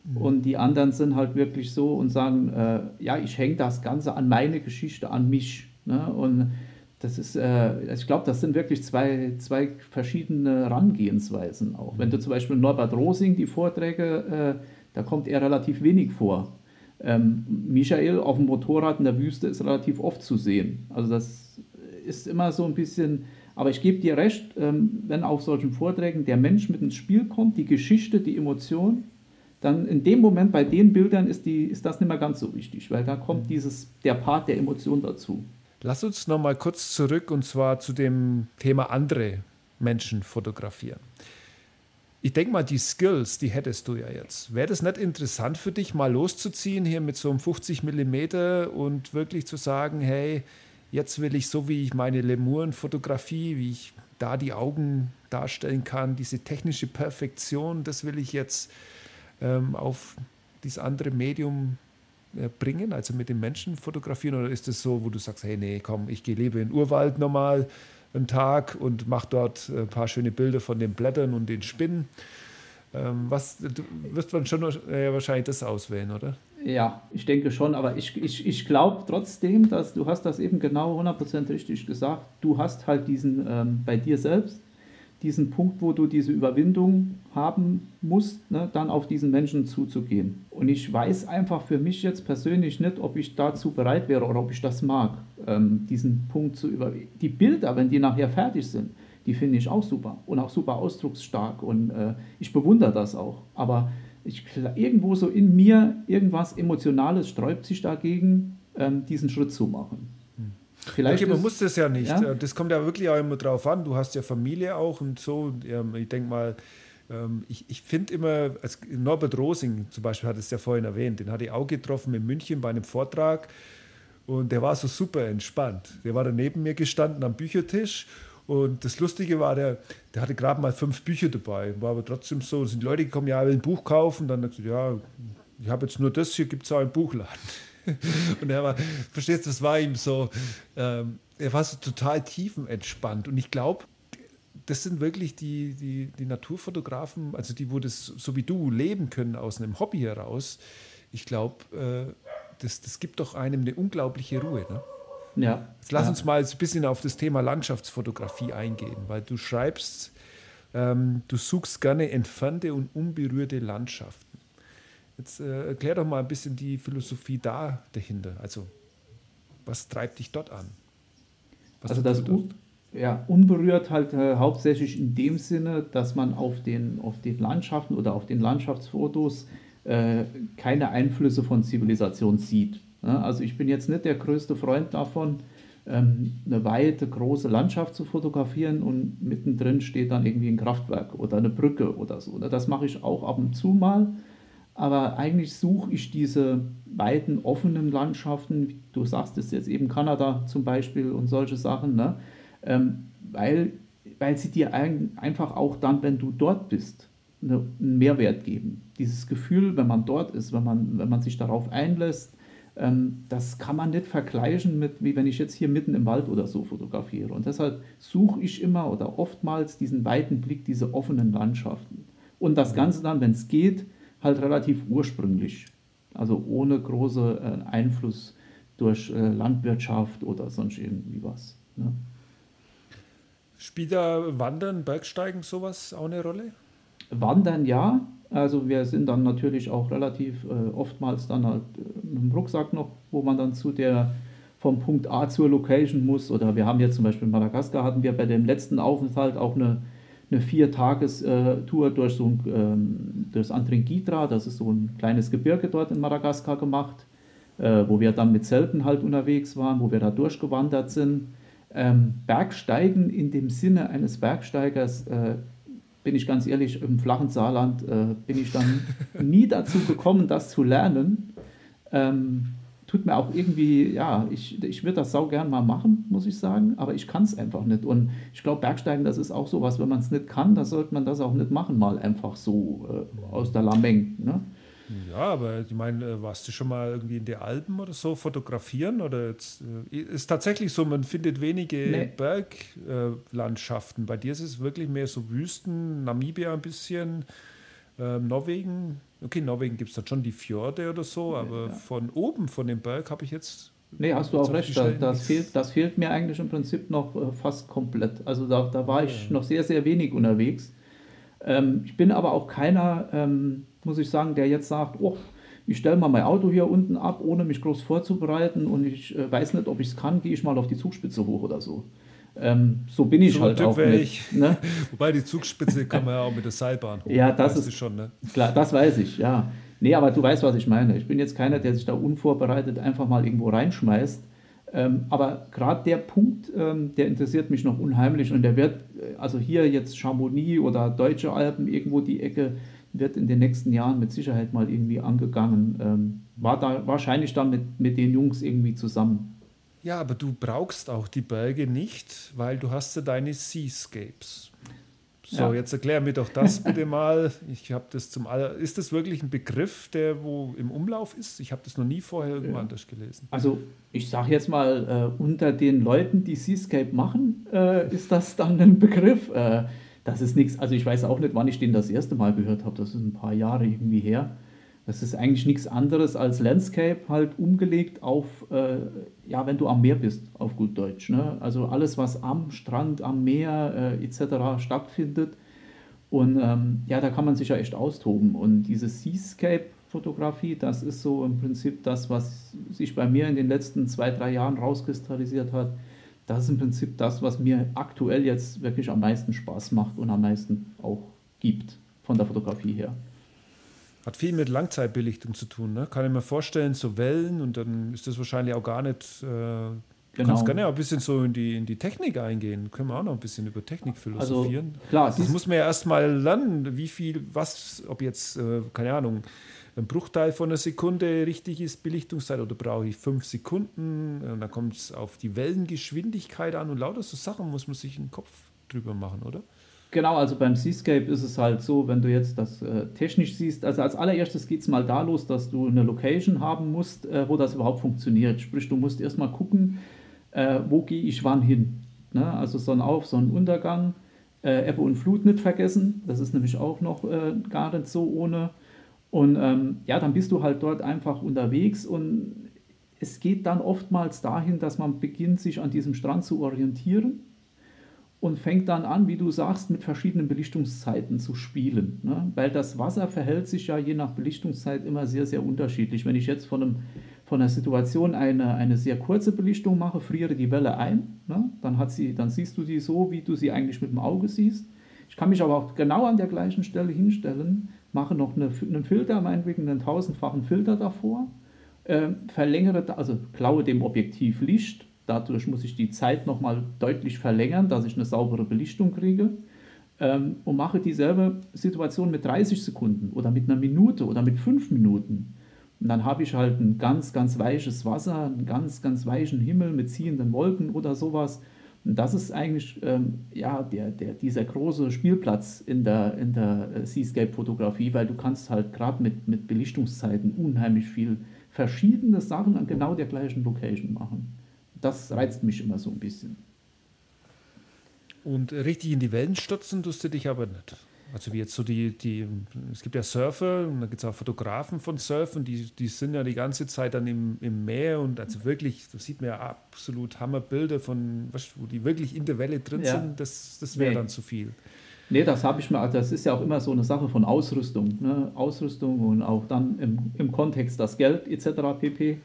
Speaker 2: Mhm. Und die anderen sind halt wirklich so und sagen, äh, ja, ich hänge das Ganze an meine Geschichte, an mich. Ne? Und das ist, äh, ich glaube, das sind wirklich zwei, zwei verschiedene Herangehensweisen auch. Wenn du zum Beispiel Norbert Rosing die Vorträge, äh, da kommt er relativ wenig vor. Ähm, Michael auf dem Motorrad in der Wüste ist relativ oft zu sehen. Also das ist immer so ein bisschen, aber ich gebe dir recht, ähm, wenn auf solchen Vorträgen der Mensch mit ins Spiel kommt, die Geschichte, die Emotion, dann in dem Moment bei den Bildern ist, die, ist das nicht mehr ganz so wichtig, weil da kommt dieses, der Part der Emotion dazu.
Speaker 1: Lass uns noch mal kurz zurück und zwar zu dem Thema andere Menschen fotografieren. Ich denke mal, die Skills, die hättest du ja jetzt. Wäre das nicht interessant für dich, mal loszuziehen hier mit so einem 50 mm und wirklich zu sagen, hey, jetzt will ich so, wie ich meine Lemuren-Fotografie, wie ich da die Augen darstellen kann, diese technische Perfektion, das will ich jetzt ähm, auf dieses andere Medium äh, bringen, also mit den Menschen fotografieren? Oder ist es so, wo du sagst, hey, nee, komm, ich gehe lieber in den Urwald nochmal einen Tag und mache dort ein paar schöne Bilder von den Blättern und den Spinnen. Ähm, was, du wirst man schon äh, wahrscheinlich das auswählen, oder?
Speaker 2: Ja, ich denke schon, aber ich, ich, ich glaube trotzdem, dass du hast das eben genau 100% richtig gesagt. Du hast halt diesen ähm, bei dir selbst diesen Punkt, wo du diese Überwindung haben musst, ne, dann auf diesen Menschen zuzugehen. Und ich weiß einfach für mich jetzt persönlich nicht, ob ich dazu bereit wäre oder ob ich das mag, ähm, diesen Punkt zu überwinden. Die Bilder, wenn die nachher fertig sind, die finde ich auch super und auch super ausdrucksstark und äh, ich bewundere das auch. Aber ich, irgendwo so in mir irgendwas Emotionales sträubt sich dagegen, ähm, diesen Schritt zu machen.
Speaker 1: Vielleicht okay, man muss das ja nicht. Ja? Das kommt ja wirklich auch immer drauf an. Du hast ja Familie auch und so. Ich denke mal, ähm, ich, ich finde immer, als Norbert Rosing zum Beispiel hat es ja vorhin erwähnt, den hatte ich auch getroffen in München bei einem Vortrag und der war so super entspannt. Der war da neben mir gestanden am Büchertisch und das Lustige war, der, der hatte gerade mal fünf Bücher dabei, war aber trotzdem so, sind Leute gekommen, ja, will ein Buch kaufen, dann hat er gesagt, ja, ich habe jetzt nur das hier, gibt es auch im Buchladen. und er war, verstehst du, das war ihm so, ähm, er war so total tiefenentspannt. Und ich glaube, das sind wirklich die, die, die Naturfotografen, also die, wo das so wie du leben können aus einem Hobby heraus. Ich glaube, äh, das, das gibt doch einem eine unglaubliche Ruhe. Ne? Ja. Jetzt lass ja. uns mal ein bisschen auf das Thema Landschaftsfotografie eingehen, weil du schreibst, ähm, du suchst gerne entfernte und unberührte Landschaften. Jetzt äh, erklär doch mal ein bisschen die Philosophie da dahinter. Also, was treibt dich dort an?
Speaker 2: Was also das un ja, unberührt halt äh, hauptsächlich in dem Sinne, dass man auf den, auf den Landschaften oder auf den Landschaftsfotos äh, keine Einflüsse von Zivilisation sieht. Ja, also ich bin jetzt nicht der größte Freund davon, ähm, eine weite, große Landschaft zu fotografieren und mittendrin steht dann irgendwie ein Kraftwerk oder eine Brücke oder so. Das mache ich auch ab und zu mal, aber eigentlich suche ich diese weiten, offenen Landschaften, du sagst es jetzt eben Kanada zum Beispiel und solche Sachen, ne? Ähm, weil, weil sie dir ein, einfach auch dann, wenn du dort bist, eine, einen Mehrwert geben. Dieses Gefühl, wenn man dort ist, wenn man, wenn man sich darauf einlässt, ähm, das kann man nicht vergleichen mit, wie wenn ich jetzt hier mitten im Wald oder so fotografiere. Und deshalb suche ich immer oder oftmals diesen weiten Blick, diese offenen Landschaften. Und das Ganze dann, wenn es geht, halt relativ ursprünglich. Also ohne große äh, Einfluss durch äh, Landwirtschaft oder sonst irgendwie was. Ne?
Speaker 1: Spielt da Wandern, Bergsteigen sowas auch eine Rolle?
Speaker 2: Wandern ja. Also wir sind dann natürlich auch relativ äh, oftmals dann halt äh, mit dem Rucksack noch, wo man dann zu der vom Punkt A zur Location muss. Oder wir haben jetzt zum Beispiel in Madagaskar hatten wir bei dem letzten Aufenthalt auch eine eine Viertagestour durch so ein, ähm, das Antringitra, das ist so ein kleines Gebirge dort in Madagaskar gemacht, äh, wo wir dann mit Zelten halt unterwegs waren, wo wir da durchgewandert sind. Ähm, Bergsteigen in dem Sinne eines Bergsteigers, äh, bin ich ganz ehrlich, im flachen Saarland äh, bin ich dann nie dazu gekommen, das zu lernen. Ähm, tut mir auch irgendwie, ja, ich, ich würde das sau gern mal machen, muss ich sagen, aber ich kann es einfach nicht. Und ich glaube, Bergsteigen, das ist auch sowas, wenn man es nicht kann, dann sollte man das auch nicht machen, mal einfach so äh, aus der Lameng. Ne?
Speaker 1: Ja, aber ich meine, äh, warst du schon mal irgendwie in den Alpen oder so fotografieren? Oder jetzt, äh, ist tatsächlich so, man findet wenige nee. Berglandschaften. Bei dir ist es wirklich mehr so Wüsten, Namibia ein bisschen, äh, Norwegen. Okay, Norwegen gibt es dann schon die Fjorde oder so, aber ja. von oben, von dem Berg, habe ich jetzt.
Speaker 2: Nee, hast du auch recht. Das, das, fehlt, das fehlt mir eigentlich im Prinzip noch äh, fast komplett. Also da, da war ich ja. noch sehr, sehr wenig unterwegs. Ähm, ich bin aber auch keiner. Ähm, muss ich sagen, der jetzt sagt, oh, ich stelle mal mein Auto hier unten ab, ohne mich groß vorzubereiten und ich äh, weiß nicht, ob ich es kann, gehe ich mal auf die Zugspitze hoch oder so. Ähm, so bin ich so halt auch
Speaker 1: nicht. Ne? Wobei die Zugspitze kann man ja auch mit der Seilbahn
Speaker 2: hoch. Ja, das ist schon, ne? Klar, das weiß ich, ja. Nee, aber du weißt, was ich meine. Ich bin jetzt keiner, der sich da unvorbereitet einfach mal irgendwo reinschmeißt. Ähm, aber gerade der Punkt, ähm, der interessiert mich noch unheimlich und der wird, äh, also hier jetzt Chamonix oder Deutsche Alpen, irgendwo die Ecke, wird in den nächsten Jahren mit Sicherheit mal irgendwie angegangen. Ähm, war da wahrscheinlich dann mit, mit den Jungs irgendwie zusammen.
Speaker 1: Ja, aber du brauchst auch die Berge nicht, weil du hast ja deine Seascapes. So, ja. jetzt erklär mir doch das bitte mal. Ich habe das zum aller. Ist das wirklich ein Begriff, der wo im Umlauf ist? Ich habe das noch nie vorher irgendwo ja. anders gelesen.
Speaker 2: Also ich sage jetzt mal, äh, unter den Leuten, die Seascape machen, äh, ist das dann ein Begriff. Äh, das ist nichts, also ich weiß auch nicht, wann ich den das erste Mal gehört habe, das ist ein paar Jahre irgendwie her. Das ist eigentlich nichts anderes als Landscape halt umgelegt auf, äh, ja, wenn du am Meer bist, auf gut Deutsch. Ne? Also alles, was am Strand, am Meer äh, etc. stattfindet. Und ähm, ja, da kann man sich ja echt austoben. Und diese Seascape-Fotografie, das ist so im Prinzip das, was sich bei mir in den letzten zwei, drei Jahren rauskristallisiert hat das ist im Prinzip das, was mir aktuell jetzt wirklich am meisten Spaß macht und am meisten auch gibt von der Fotografie her.
Speaker 1: Hat viel mit Langzeitbelichtung zu tun, ne? Kann ich mir vorstellen, so Wellen und dann ist das wahrscheinlich auch gar nicht. Äh, du genau. kannst gerne auch ein bisschen so in die, in die Technik eingehen. Können wir auch noch ein bisschen über Technik also, philosophieren. Also, klar, das muss man ja erstmal lernen, wie viel, was, ob jetzt, äh, keine Ahnung, ein Bruchteil von einer Sekunde richtig ist, Belichtungszeit, oder brauche ich fünf Sekunden? Und dann kommt es auf die Wellengeschwindigkeit an und lauter so Sachen muss man sich einen Kopf drüber machen, oder?
Speaker 2: Genau, also beim Seascape ist es halt so, wenn du jetzt das äh, technisch siehst, also als allererstes geht es mal da los, dass du eine Location haben musst, äh, wo das überhaupt funktioniert. Sprich, du musst erstmal gucken, äh, wo gehe ich wann hin. Ne? Also Sonnenauf, Sonnenuntergang, äh, Ebbe und Flut nicht vergessen, das ist nämlich auch noch äh, gar nicht so ohne. Und ähm, ja, dann bist du halt dort einfach unterwegs und es geht dann oftmals dahin, dass man beginnt, sich an diesem Strand zu orientieren und fängt dann an, wie du sagst, mit verschiedenen Belichtungszeiten zu spielen. Ne? Weil das Wasser verhält sich ja je nach Belichtungszeit immer sehr, sehr unterschiedlich. Wenn ich jetzt von, einem, von einer Situation eine, eine sehr kurze Belichtung mache, friere die Welle ein, ne? dann, hat sie, dann siehst du sie so, wie du sie eigentlich mit dem Auge siehst. Ich kann mich aber auch genau an der gleichen Stelle hinstellen mache noch eine, einen Filter, meinetwegen einen tausendfachen Filter davor, äh, verlängere, also klaue dem Objektiv Licht, dadurch muss ich die Zeit nochmal deutlich verlängern, dass ich eine saubere Belichtung kriege ähm, und mache dieselbe Situation mit 30 Sekunden oder mit einer Minute oder mit fünf Minuten. Und dann habe ich halt ein ganz, ganz weiches Wasser, einen ganz, ganz weichen Himmel mit ziehenden Wolken oder sowas. Und das ist eigentlich ähm, ja, der, der, dieser große Spielplatz in der, in der äh, Seascape-Fotografie, weil du kannst halt gerade mit, mit Belichtungszeiten unheimlich viel verschiedene Sachen an genau der gleichen Location machen. Das reizt mich immer so ein bisschen.
Speaker 1: Und richtig in die Wellen stürzen tust du dich aber nicht. Also wie jetzt so die, die, es gibt ja Surfer und da gibt es auch Fotografen von Surfen, die, die sind ja die ganze Zeit dann im, im Meer und also wirklich, da sieht man ja absolut Hammerbilder von, was, wo die wirklich in der Welle drin ja. sind, das, das wäre nee. dann zu viel.
Speaker 2: Nee, das habe ich mir, also das ist ja auch immer so eine Sache von Ausrüstung. Ne? Ausrüstung und auch dann im, im Kontext das Geld etc. pp.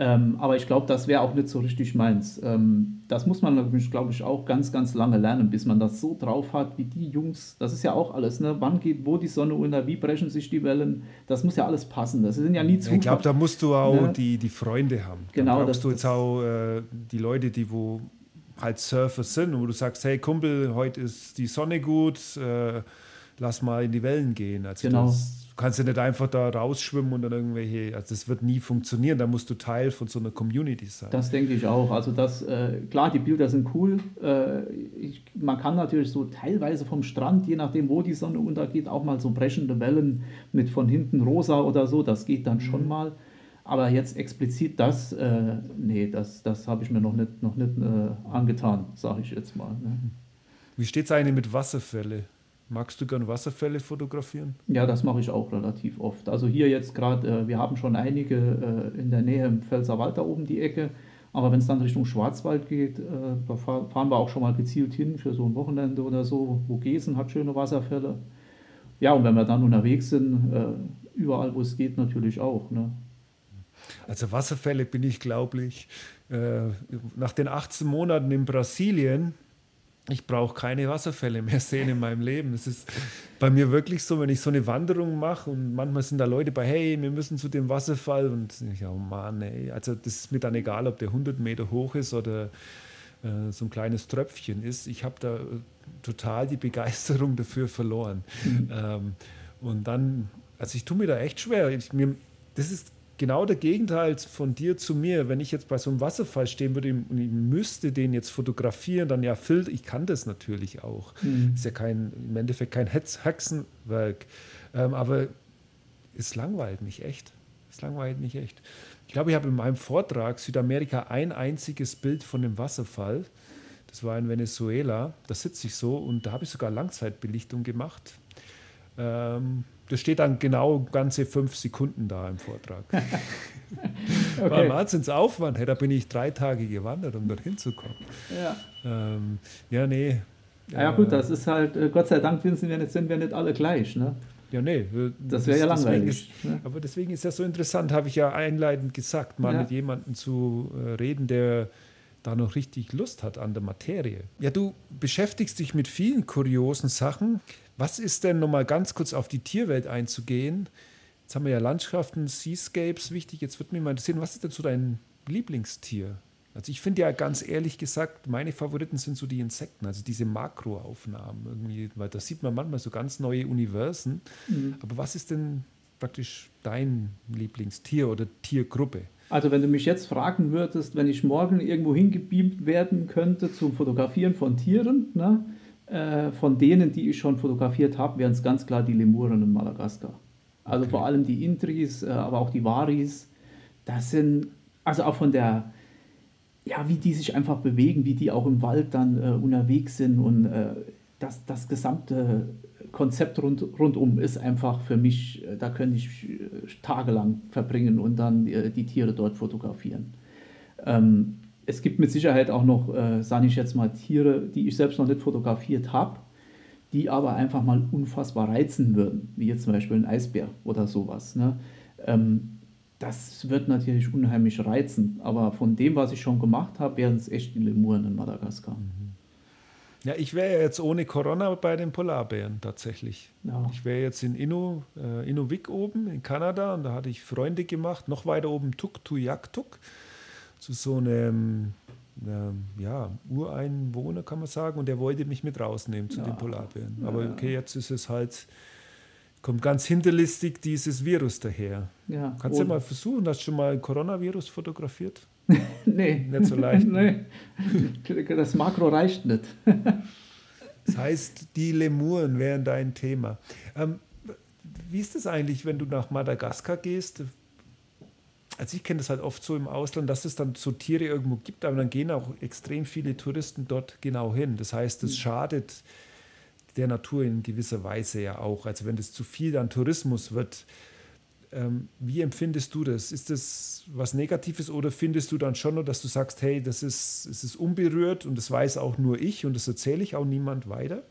Speaker 2: Ähm, aber ich glaube, das wäre auch nicht so richtig meins. Ähm, das muss man, glaube ich, auch ganz, ganz lange lernen, bis man das so drauf hat wie die Jungs. Das ist ja auch alles, ne? Wann geht wo die Sonne unter, wie brechen sich die Wellen? Das muss ja alles passen. Das sind ja nie
Speaker 1: zu. Ich glaube, da musst du auch ne? die, die Freunde haben. Genau. Da brauchst das, du jetzt auch äh, die Leute, die wo halt Surfer sind, wo du sagst, hey Kumpel, heute ist die Sonne gut, äh, lass mal in die Wellen gehen. Also
Speaker 2: genau. Das,
Speaker 1: kannst ja nicht einfach da rausschwimmen und dann irgendwelche, also das wird nie funktionieren, da musst du Teil von so einer Community sein.
Speaker 2: Das denke ich auch. Also das, äh, klar, die Bilder sind cool. Äh, ich, man kann natürlich so teilweise vom Strand, je nachdem, wo die Sonne untergeht, auch mal so brechende Wellen mit von hinten rosa oder so, das geht dann mhm. schon mal. Aber jetzt explizit das, äh, nee, das, das habe ich mir noch nicht, noch nicht äh, angetan, sage ich jetzt mal. Ne?
Speaker 1: Wie steht es eigentlich mit Wasserfälle? Magst du gern Wasserfälle fotografieren?
Speaker 2: Ja, das mache ich auch relativ oft. Also hier jetzt gerade, äh, wir haben schon einige äh, in der Nähe im Pfälzerwald da oben die Ecke. Aber wenn es dann Richtung Schwarzwald geht, äh, da fahr, fahren wir auch schon mal gezielt hin für so ein Wochenende oder so. wo Gesen hat schöne Wasserfälle. Ja, und wenn wir dann unterwegs sind, äh, überall wo es geht natürlich auch. Ne?
Speaker 1: Also Wasserfälle bin ich, glaube ich, äh, nach den 18 Monaten in Brasilien ich brauche keine Wasserfälle mehr sehen in meinem Leben. Es ist bei mir wirklich so, wenn ich so eine Wanderung mache und manchmal sind da Leute bei, hey, wir müssen zu dem Wasserfall und ich, oh Mann, ey. Also das ist mir dann egal, ob der 100 Meter hoch ist oder äh, so ein kleines Tröpfchen ist. Ich habe da äh, total die Begeisterung dafür verloren. Mhm. Ähm, und dann, also ich tue mir da echt schwer. Ich, mir, das ist genau der Gegenteil von dir zu mir. Wenn ich jetzt bei so einem Wasserfall stehen würde und ich müsste den jetzt fotografieren, dann ja, Filter, ich kann das natürlich auch. Mhm. Ist ja kein, im Endeffekt kein Hexenwerk. Ähm, aber es langweilt mich echt. Es langweilt mich echt. Ich glaube, ich habe in meinem Vortrag Südamerika ein einziges Bild von dem Wasserfall. Das war in Venezuela. Da sitze ich so und da habe ich sogar Langzeitbelichtung gemacht. Ähm, das steht dann genau ganze fünf Sekunden da im Vortrag. okay. War Wahnsinnsaufwand. Hey, da bin ich drei Tage gewandert, um dorthin zu kommen. Ja, ähm, ja nee.
Speaker 2: Ja, ja, gut, das ist halt, äh, Gott sei Dank sind wir nicht, sind wir nicht alle gleich. Ne?
Speaker 1: Ja, nee.
Speaker 2: Das wäre ja langweilig.
Speaker 1: Ist, ne? Aber deswegen ist das so interessant, habe ich ja einleitend gesagt, mal ja. mit jemandem zu äh, reden, der da noch richtig Lust hat an der Materie. Ja, du beschäftigst dich mit vielen kuriosen Sachen. Was ist denn nochmal ganz kurz auf die Tierwelt einzugehen? Jetzt haben wir ja Landschaften, Seascapes wichtig. Jetzt würde mich mal interessieren, was ist denn so dein Lieblingstier? Also ich finde ja ganz ehrlich gesagt, meine Favoriten sind so die Insekten, also diese Makroaufnahmen irgendwie, weil da sieht man manchmal so ganz neue Universen. Mhm. Aber was ist denn praktisch dein Lieblingstier oder Tiergruppe?
Speaker 2: Also wenn du mich jetzt fragen würdest, wenn ich morgen irgendwo hingebeamt werden könnte zum Fotografieren von Tieren, ne, äh, von denen, die ich schon fotografiert habe, wären es ganz klar die Lemuren in Madagaskar. Also okay. vor allem die Intris, äh, aber auch die Varis. Das sind, also auch von der, ja, wie die sich einfach bewegen, wie die auch im Wald dann äh, unterwegs sind und äh, das, das gesamte Konzept rund, rundum ist einfach für mich, äh, da könnte ich äh, tagelang verbringen und dann die, die Tiere dort fotografieren. Ähm, es gibt mit Sicherheit auch noch, äh, sage ich jetzt mal, Tiere, die ich selbst noch nicht fotografiert habe, die aber einfach mal unfassbar reizen würden, wie jetzt zum Beispiel ein Eisbär oder sowas. Ne? Ähm, das wird natürlich unheimlich reizen, aber von dem, was ich schon gemacht habe, wären es echt die Lemuren in Madagaskar. Mhm.
Speaker 1: Ja, ich wäre jetzt ohne Corona bei den Polarbären tatsächlich. Ja. Ich wäre jetzt in Innu, äh, Inuvik oben in Kanada und da hatte ich Freunde gemacht, noch weiter oben Tuktoyaktuk zu so einem ähm, ja, Ureinwohner, kann man sagen, und der wollte mich mit rausnehmen zu ja. den Polarbären. Aber okay, jetzt ist es halt, kommt ganz hinterlistig dieses Virus daher. Ja. Kannst du mal versuchen, hast du schon mal ein Coronavirus fotografiert?
Speaker 2: nee.
Speaker 1: Nicht so leicht.
Speaker 2: nee. Das Makro reicht nicht.
Speaker 1: das heißt, die Lemuren wären dein Thema. Ähm, wie ist es eigentlich, wenn du nach Madagaskar gehst? Also ich kenne das halt oft so im Ausland, dass es dann so Tiere irgendwo gibt, aber dann gehen auch extrem viele Touristen dort genau hin. Das heißt, es mhm. schadet der Natur in gewisser Weise ja auch. Also wenn das zu viel an Tourismus wird, ähm, wie empfindest du das? Ist das was Negatives oder findest du dann schon nur, dass du sagst, hey, das ist, es ist unberührt und das weiß auch nur ich und das erzähle ich auch niemand weiter?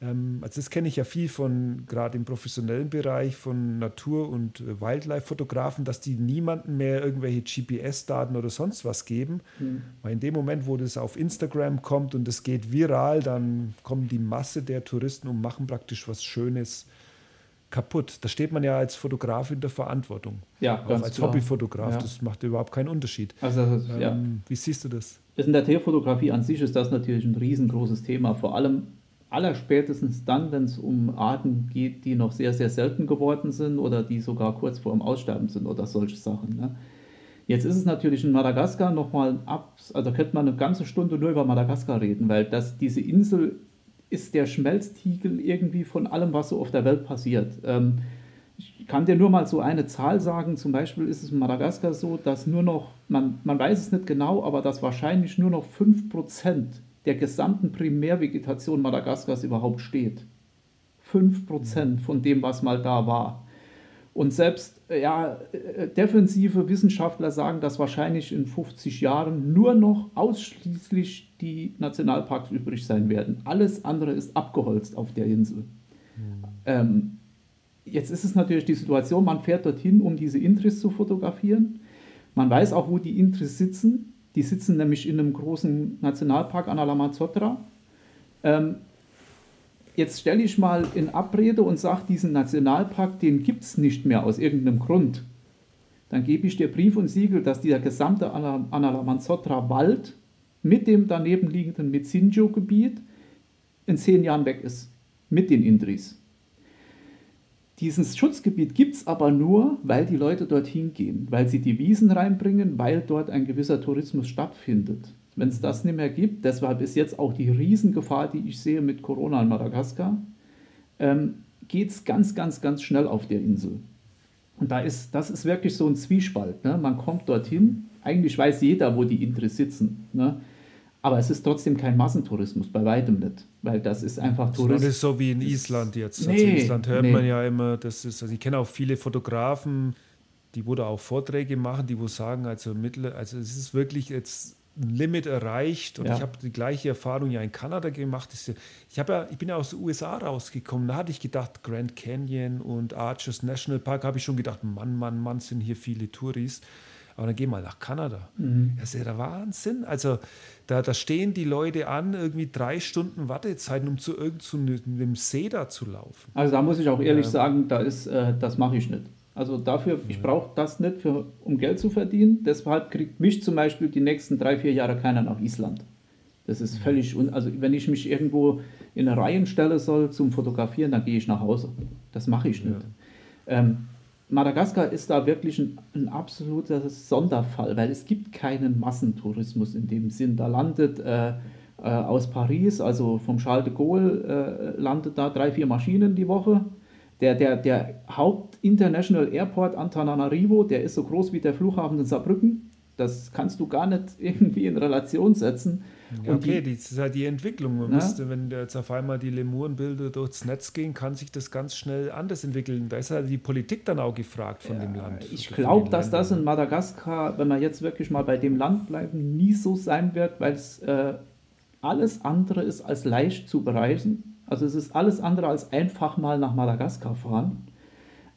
Speaker 1: Ähm, also das kenne ich ja viel von, gerade im professionellen Bereich, von Natur- und äh, Wildlife-Fotografen, dass die niemandem mehr irgendwelche GPS-Daten oder sonst was geben. Mhm. Weil in dem Moment, wo das auf Instagram kommt und es geht viral, dann kommen die Masse der Touristen und machen praktisch was Schönes kaputt. Da steht man ja als Fotograf in der Verantwortung.
Speaker 2: Ja,
Speaker 1: auch als klar. Hobbyfotograf. Ja. Das macht überhaupt keinen Unterschied.
Speaker 2: Also, ähm,
Speaker 1: ja. Wie siehst du das?
Speaker 2: In der Tierfotografie an sich ist das natürlich ein riesengroßes Thema. Vor allem allerspätestens dann, wenn es um Arten geht, die noch sehr, sehr selten geworden sind oder die sogar kurz vor dem Aussterben sind oder solche Sachen. Ne? Jetzt ist es natürlich in Madagaskar nochmal ab, also könnte man eine ganze Stunde nur über Madagaskar reden, weil das, diese Insel ist der Schmelztiegel irgendwie von allem, was so auf der Welt passiert. Ähm, ich kann dir nur mal so eine Zahl sagen. Zum Beispiel ist es in Madagaskar so, dass nur noch, man, man weiß es nicht genau, aber dass wahrscheinlich nur noch 5% der gesamten Primärvegetation Madagaskars überhaupt steht. 5% von dem, was mal da war. Und selbst ja, defensive Wissenschaftler sagen, dass wahrscheinlich in 50 Jahren nur noch ausschließlich die Nationalparks übrig sein werden. Alles andere ist abgeholzt auf der Insel. Mhm. Ähm, jetzt ist es natürlich die Situation, man fährt dorthin, um diese Intris zu fotografieren. Man weiß auch, wo die Intris sitzen. Die sitzen nämlich in einem großen Nationalpark an Alamazotra. Ähm, jetzt stelle ich mal in Abrede und sage, diesen Nationalpark, den gibt es nicht mehr aus irgendeinem Grund. Dann gebe ich dir Brief und Siegel, dass dieser gesamte Analamanzotra-Wald mit dem daneben liegenden Mitsinjo-Gebiet in zehn Jahren weg ist. Mit den Indris. Dieses Schutzgebiet gibt es aber nur, weil die Leute dorthin gehen, weil sie die Wiesen reinbringen, weil dort ein gewisser Tourismus stattfindet. Wenn es das nicht mehr gibt, deshalb ist jetzt auch die Riesengefahr, die ich sehe mit Corona in Madagaskar, ähm, geht es ganz, ganz, ganz schnell auf der Insel. Und da ist, das ist wirklich so ein Zwiespalt. Ne? Man kommt dorthin, eigentlich weiß jeder, wo die Intris sitzen. Ne? Aber es ist trotzdem kein Massentourismus, bei weitem nicht. Weil das ist einfach
Speaker 1: Tourismus. Das ist so wie in Island jetzt. Nee, also in Island hört nee. man ja immer, das ist, also ich kenne auch viele Fotografen, die wo da auch Vorträge machen, die wo sagen, also mittel, also es ist wirklich jetzt ein Limit erreicht und ja. ich habe die gleiche Erfahrung ja in Kanada gemacht. Ich, ja, ich bin ja aus den USA rausgekommen, da hatte ich gedacht, Grand Canyon und Arches National Park, habe ich schon gedacht, Mann, Mann, Mann, sind hier viele Touris. Aber dann geh mal nach Kanada. Mhm. Das ist ja der Wahnsinn. Also da, da stehen die Leute an, irgendwie drei Stunden Wartezeiten, um zu irgendeinem so See da zu laufen.
Speaker 2: Also da muss ich auch ehrlich ja. sagen, da ist, äh, das mache ich nicht. Also dafür, ich brauche das nicht, für, um Geld zu verdienen. Deshalb kriegt mich zum Beispiel die nächsten drei, vier Jahre keiner nach Island. Das ist völlig, un also wenn ich mich irgendwo in eine Reihe stellen soll zum Fotografieren, dann gehe ich nach Hause. Das mache ich nicht. Ja. Ähm, Madagaskar ist da wirklich ein, ein, absoluter Sonderfall, weil es gibt keinen Massentourismus in dem Sinn. Da landet äh, äh, aus Paris, also vom Charles de Gaulle, äh, landet da drei, vier Maschinen die Woche der, der, der Haupt-International Airport Antananarivo, der ist so groß wie der Flughafen in Saarbrücken. Das kannst du gar nicht irgendwie in Relation setzen.
Speaker 1: Ja, okay, die, das ist halt die Entwicklung. Man müsste, wenn jetzt auf einmal die Lemurenbilder durchs Netz gehen, kann sich das ganz schnell anders entwickeln. Da ist halt die Politik dann auch gefragt von ja, dem Land.
Speaker 2: Ich glaube, dass das in Madagaskar, wenn wir jetzt wirklich mal bei dem Land bleiben, nie so sein wird, weil es äh, alles andere ist als leicht zu bereisen. Also es ist alles andere als einfach mal nach Madagaskar fahren.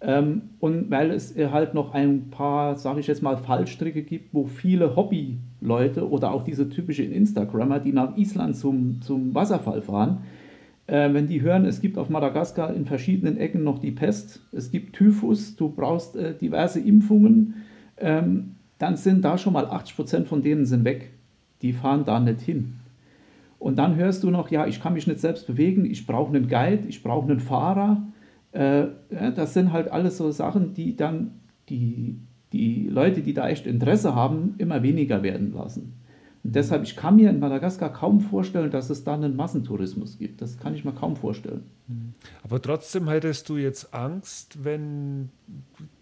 Speaker 2: Ähm, und weil es halt noch ein paar, sage ich jetzt mal, Fallstricke gibt, wo viele Hobbyleute oder auch diese typischen Instagrammer, die nach Island zum, zum Wasserfall fahren, äh, wenn die hören, es gibt auf Madagaskar in verschiedenen Ecken noch die Pest, es gibt Typhus, du brauchst äh, diverse Impfungen, ähm, dann sind da schon mal 80 Prozent von denen sind weg. Die fahren da nicht hin. Und dann hörst du noch, ja, ich kann mich nicht selbst bewegen, ich brauche einen Guide, ich brauche einen Fahrer. Äh, ja, das sind halt alles so Sachen, die dann die, die Leute, die da echt Interesse haben, immer weniger werden lassen. Und deshalb, ich kann mir in Madagaskar kaum vorstellen, dass es da einen Massentourismus gibt. Das kann ich mir kaum vorstellen.
Speaker 1: Mhm. Aber trotzdem hättest du jetzt Angst, wenn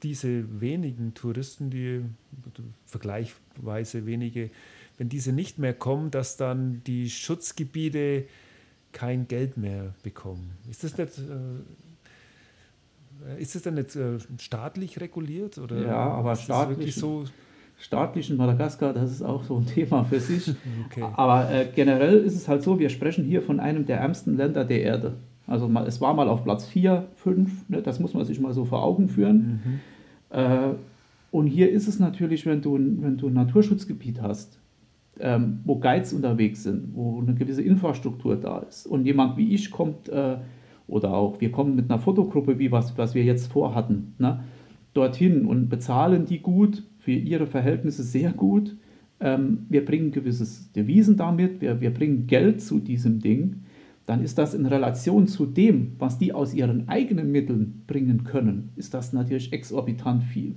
Speaker 1: diese wenigen Touristen, die vergleichsweise wenige wenn diese nicht mehr kommen, dass dann die Schutzgebiete kein Geld mehr bekommen. Ist das nicht, äh, ist das dann nicht äh, staatlich reguliert? Oder
Speaker 2: ja, aber staatlich, so staatlich in Madagaskar, das ist auch so ein Thema für sich. okay. Aber äh, generell ist es halt so, wir sprechen hier von einem der ärmsten Länder der Erde. Also mal, es war mal auf Platz 4, 5, ne, das muss man sich mal so vor Augen führen. Mhm. Äh, und hier ist es natürlich, wenn du, wenn du ein Naturschutzgebiet hast, ähm, wo Guides unterwegs sind, wo eine gewisse Infrastruktur da ist und jemand wie ich kommt, äh, oder auch wir kommen mit einer Fotogruppe, wie was, was wir jetzt vorhatten, ne, dorthin und bezahlen die gut, für ihre Verhältnisse sehr gut. Ähm, wir bringen gewisses Devisen damit, wir, wir bringen Geld zu diesem Ding. dann ist das in Relation zu dem, was die aus ihren eigenen Mitteln bringen können, ist das natürlich exorbitant viel.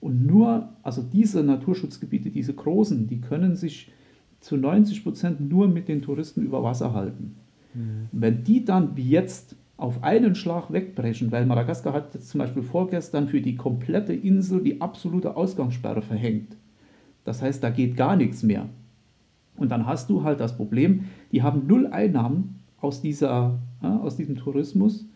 Speaker 2: Und nur, also diese Naturschutzgebiete, diese großen, die können sich zu 90 Prozent nur mit den Touristen über Wasser halten. Mhm. Wenn die dann wie jetzt auf einen Schlag wegbrechen, weil Madagaskar hat jetzt zum Beispiel vorgestern für die komplette Insel die absolute Ausgangssperre verhängt. Das heißt, da geht gar nichts mehr. Und dann hast du halt das Problem, die haben null Einnahmen aus, dieser, ja, aus diesem Tourismus.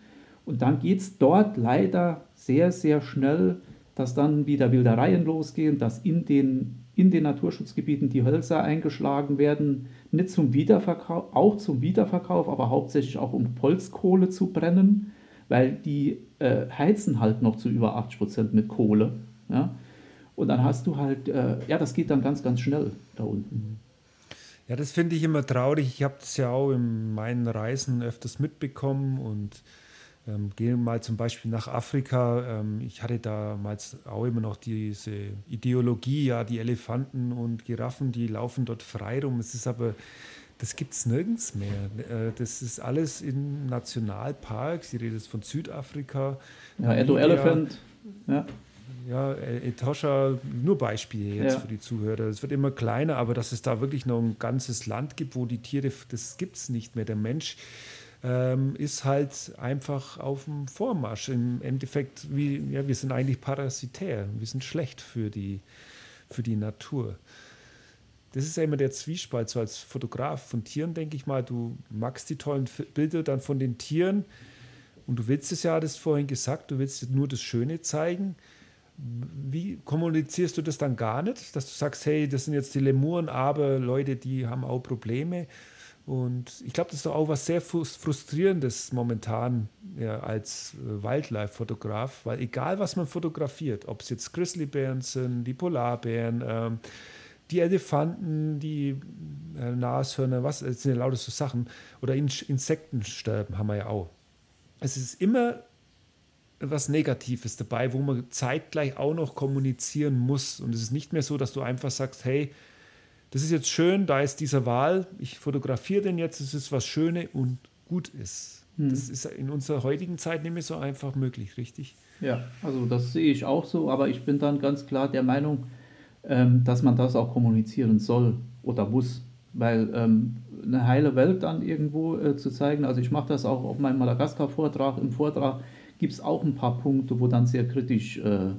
Speaker 2: Und dann geht es dort leider sehr, sehr schnell, dass dann wieder Wildereien losgehen, dass in den, in den Naturschutzgebieten die Hölzer eingeschlagen werden, nicht zum Wiederverkauf, auch zum Wiederverkauf, aber hauptsächlich auch um Holzkohle zu brennen, weil die äh, heizen halt noch zu über 80 Prozent mit Kohle. Ja? Und dann hast du halt, äh, ja, das geht dann ganz, ganz schnell da unten.
Speaker 1: Ja, das finde ich immer traurig. Ich habe das ja auch in meinen Reisen öfters mitbekommen und ähm, gehe mal zum Beispiel nach Afrika. Ähm, ich hatte damals auch immer noch diese Ideologie, ja, die Elefanten und Giraffen, die laufen dort frei rum. Es ist aber, das gibt es nirgends mehr. Äh, das ist alles in Nationalparks. Ich rede jetzt von Südafrika.
Speaker 2: Ja, Edo Elephant. Ja
Speaker 1: ja, Etosha, nur Beispiele jetzt ja. für die Zuhörer. Es wird immer kleiner, aber dass es da wirklich noch ein ganzes Land gibt, wo die Tiere, das gibt es nicht mehr. Der Mensch ähm, ist halt einfach auf dem Vormarsch. Im Endeffekt, wie, ja, wir sind eigentlich parasitär. Wir sind schlecht für die, für die Natur. Das ist ja immer der Zwiespalt. So als Fotograf von Tieren, denke ich mal, du magst die tollen Bilder dann von den Tieren und du willst es ja, das vorhin gesagt, du willst nur das Schöne zeigen. Wie kommunizierst du das dann gar nicht, dass du sagst, hey, das sind jetzt die Lemuren, aber Leute, die haben auch Probleme? Und ich glaube, das ist auch was sehr frustrierendes momentan ja, als äh, Wildlife-Fotograf, weil egal, was man fotografiert, ob es jetzt Grizzlybären sind, die Polarbären, ähm, die Elefanten, die äh, Nashörner, was, das sind ja lauter so Sachen, oder In Insektensterben haben wir ja auch. Es ist immer was Negatives dabei, wo man zeitgleich auch noch kommunizieren muss. Und es ist nicht mehr so, dass du einfach sagst, hey, das ist jetzt schön, da ist dieser Wahl, ich fotografiere den jetzt, es ist was Schöne und gut ist. Hm. Das ist in unserer heutigen Zeit nicht mehr so einfach möglich, richtig?
Speaker 2: Ja, also das sehe ich auch so, aber ich bin dann ganz klar der Meinung, ähm, dass man das auch kommunizieren soll oder muss. Weil ähm, eine heile Welt dann irgendwo äh, zu zeigen, also ich mache das auch auf meinem Madagaskar-Vortrag, im Vortrag gibt es auch ein paar Punkte, wo dann sehr kritisch äh,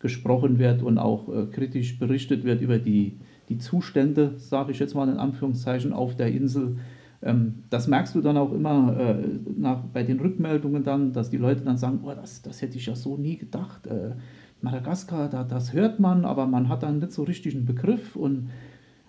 Speaker 2: gesprochen wird und auch äh, kritisch berichtet wird über die, die Zustände, sage ich jetzt mal in Anführungszeichen, auf der Insel. Ähm, das merkst du dann auch immer äh, nach, bei den Rückmeldungen dann, dass die Leute dann sagen, oh, das, das hätte ich ja so nie gedacht. Äh, Madagaskar, da, das hört man, aber man hat dann nicht so richtig einen Begriff und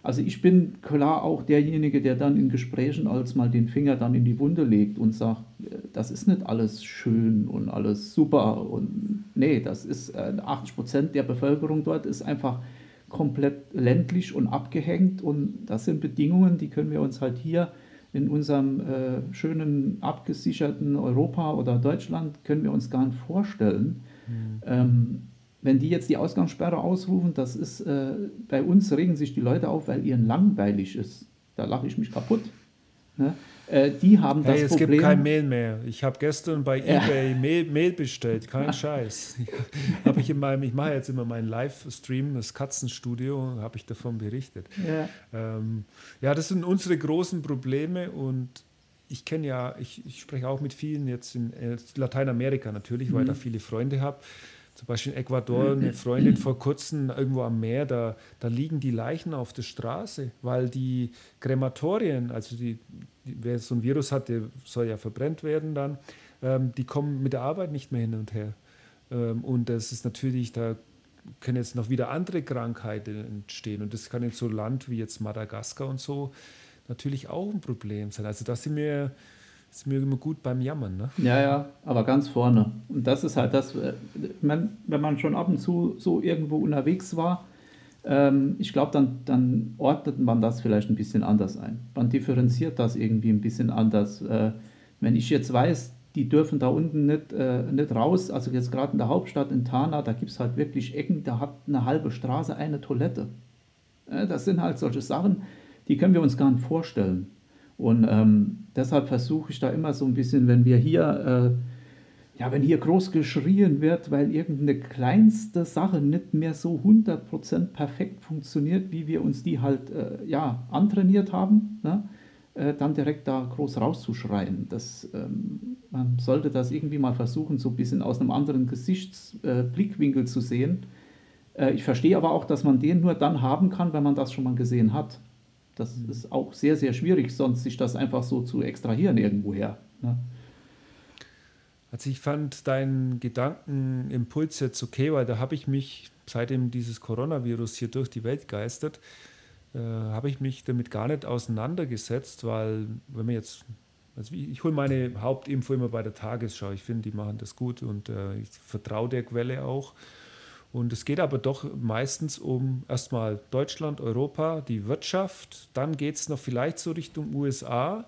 Speaker 2: also ich bin klar auch derjenige, der dann in Gesprächen als mal den Finger dann in die Wunde legt und sagt, äh, das ist nicht alles schön und alles super und nee, das ist 80 äh, Prozent der Bevölkerung dort ist einfach komplett ländlich und abgehängt und das sind Bedingungen, die können wir uns halt hier in unserem äh, schönen abgesicherten Europa oder Deutschland können wir uns gar nicht vorstellen. Mhm. Ähm, wenn die jetzt die Ausgangssperre ausrufen, das ist, äh, bei uns regen sich die Leute auf, weil ihnen langweilig ist. Da lache ich mich kaputt. Ne? Äh, die haben das
Speaker 1: hey, es Problem. gibt kein Mehl mehr. Ich habe gestern bei ja. eBay Mehl, Mehl, bestellt, kein Scheiß. habe ich in meinem, ich mache jetzt immer meinen Livestream, das Katzenstudio, habe ich davon berichtet. Ja. Ähm, ja, das sind unsere großen Probleme und ich kenne ja, ich, ich, spreche auch mit vielen jetzt in äh, Lateinamerika natürlich, weil mhm. ich da viele Freunde habe zum Beispiel in Ecuador, eine Freundin vor kurzem irgendwo am Meer, da, da liegen die Leichen auf der Straße, weil die Krematorien, also die, die, wer so ein Virus hat, der soll ja verbrennt werden dann, ähm, die kommen mit der Arbeit nicht mehr hin und her. Ähm, und das ist natürlich, da können jetzt noch wieder andere Krankheiten entstehen. Und das kann in so Land wie jetzt Madagaskar und so natürlich auch ein Problem sein. Also da sind wir ist mir immer gut beim Jammern. Ne?
Speaker 2: Ja, ja, aber ganz vorne. Und das ist halt das, äh, wenn man schon ab und zu so irgendwo unterwegs war, ähm, ich glaube, dann, dann ordnet man das vielleicht ein bisschen anders ein. Man differenziert das irgendwie ein bisschen anders. Äh, wenn ich jetzt weiß, die dürfen da unten nicht, äh, nicht raus, also jetzt gerade in der Hauptstadt in Tana, da gibt es halt wirklich Ecken, da hat eine halbe Straße eine Toilette. das sind halt solche Sachen, die können wir uns gar nicht vorstellen. Und ähm, deshalb versuche ich da immer so ein bisschen, wenn wir hier, äh, ja, wenn hier groß geschrien wird, weil irgendeine kleinste Sache nicht mehr so 100% perfekt funktioniert, wie wir uns die halt, äh, ja, antrainiert haben, ne? äh, dann direkt da groß rauszuschreien. Das, ähm, man sollte das irgendwie mal versuchen, so ein bisschen aus einem anderen Gesichtsblickwinkel zu sehen. Äh, ich verstehe aber auch, dass man den nur dann haben kann, wenn man das schon mal gesehen hat. Das mhm. ist auch sehr, sehr schwierig, sonst sich das einfach so zu extrahieren irgendwoher. Ne?
Speaker 1: Also ich fand deinen Gedankenimpuls jetzt okay, weil da habe ich mich, seitdem dieses Coronavirus hier durch die Welt geistert, äh, habe ich mich damit gar nicht auseinandergesetzt, weil wenn man jetzt, also ich, ich hole meine Hauptinfo immer bei der Tagesschau, ich finde, die machen das gut und äh, ich vertraue der Quelle auch. Und es geht aber doch meistens um erstmal Deutschland, Europa, die Wirtschaft. Dann geht es noch vielleicht so Richtung USA.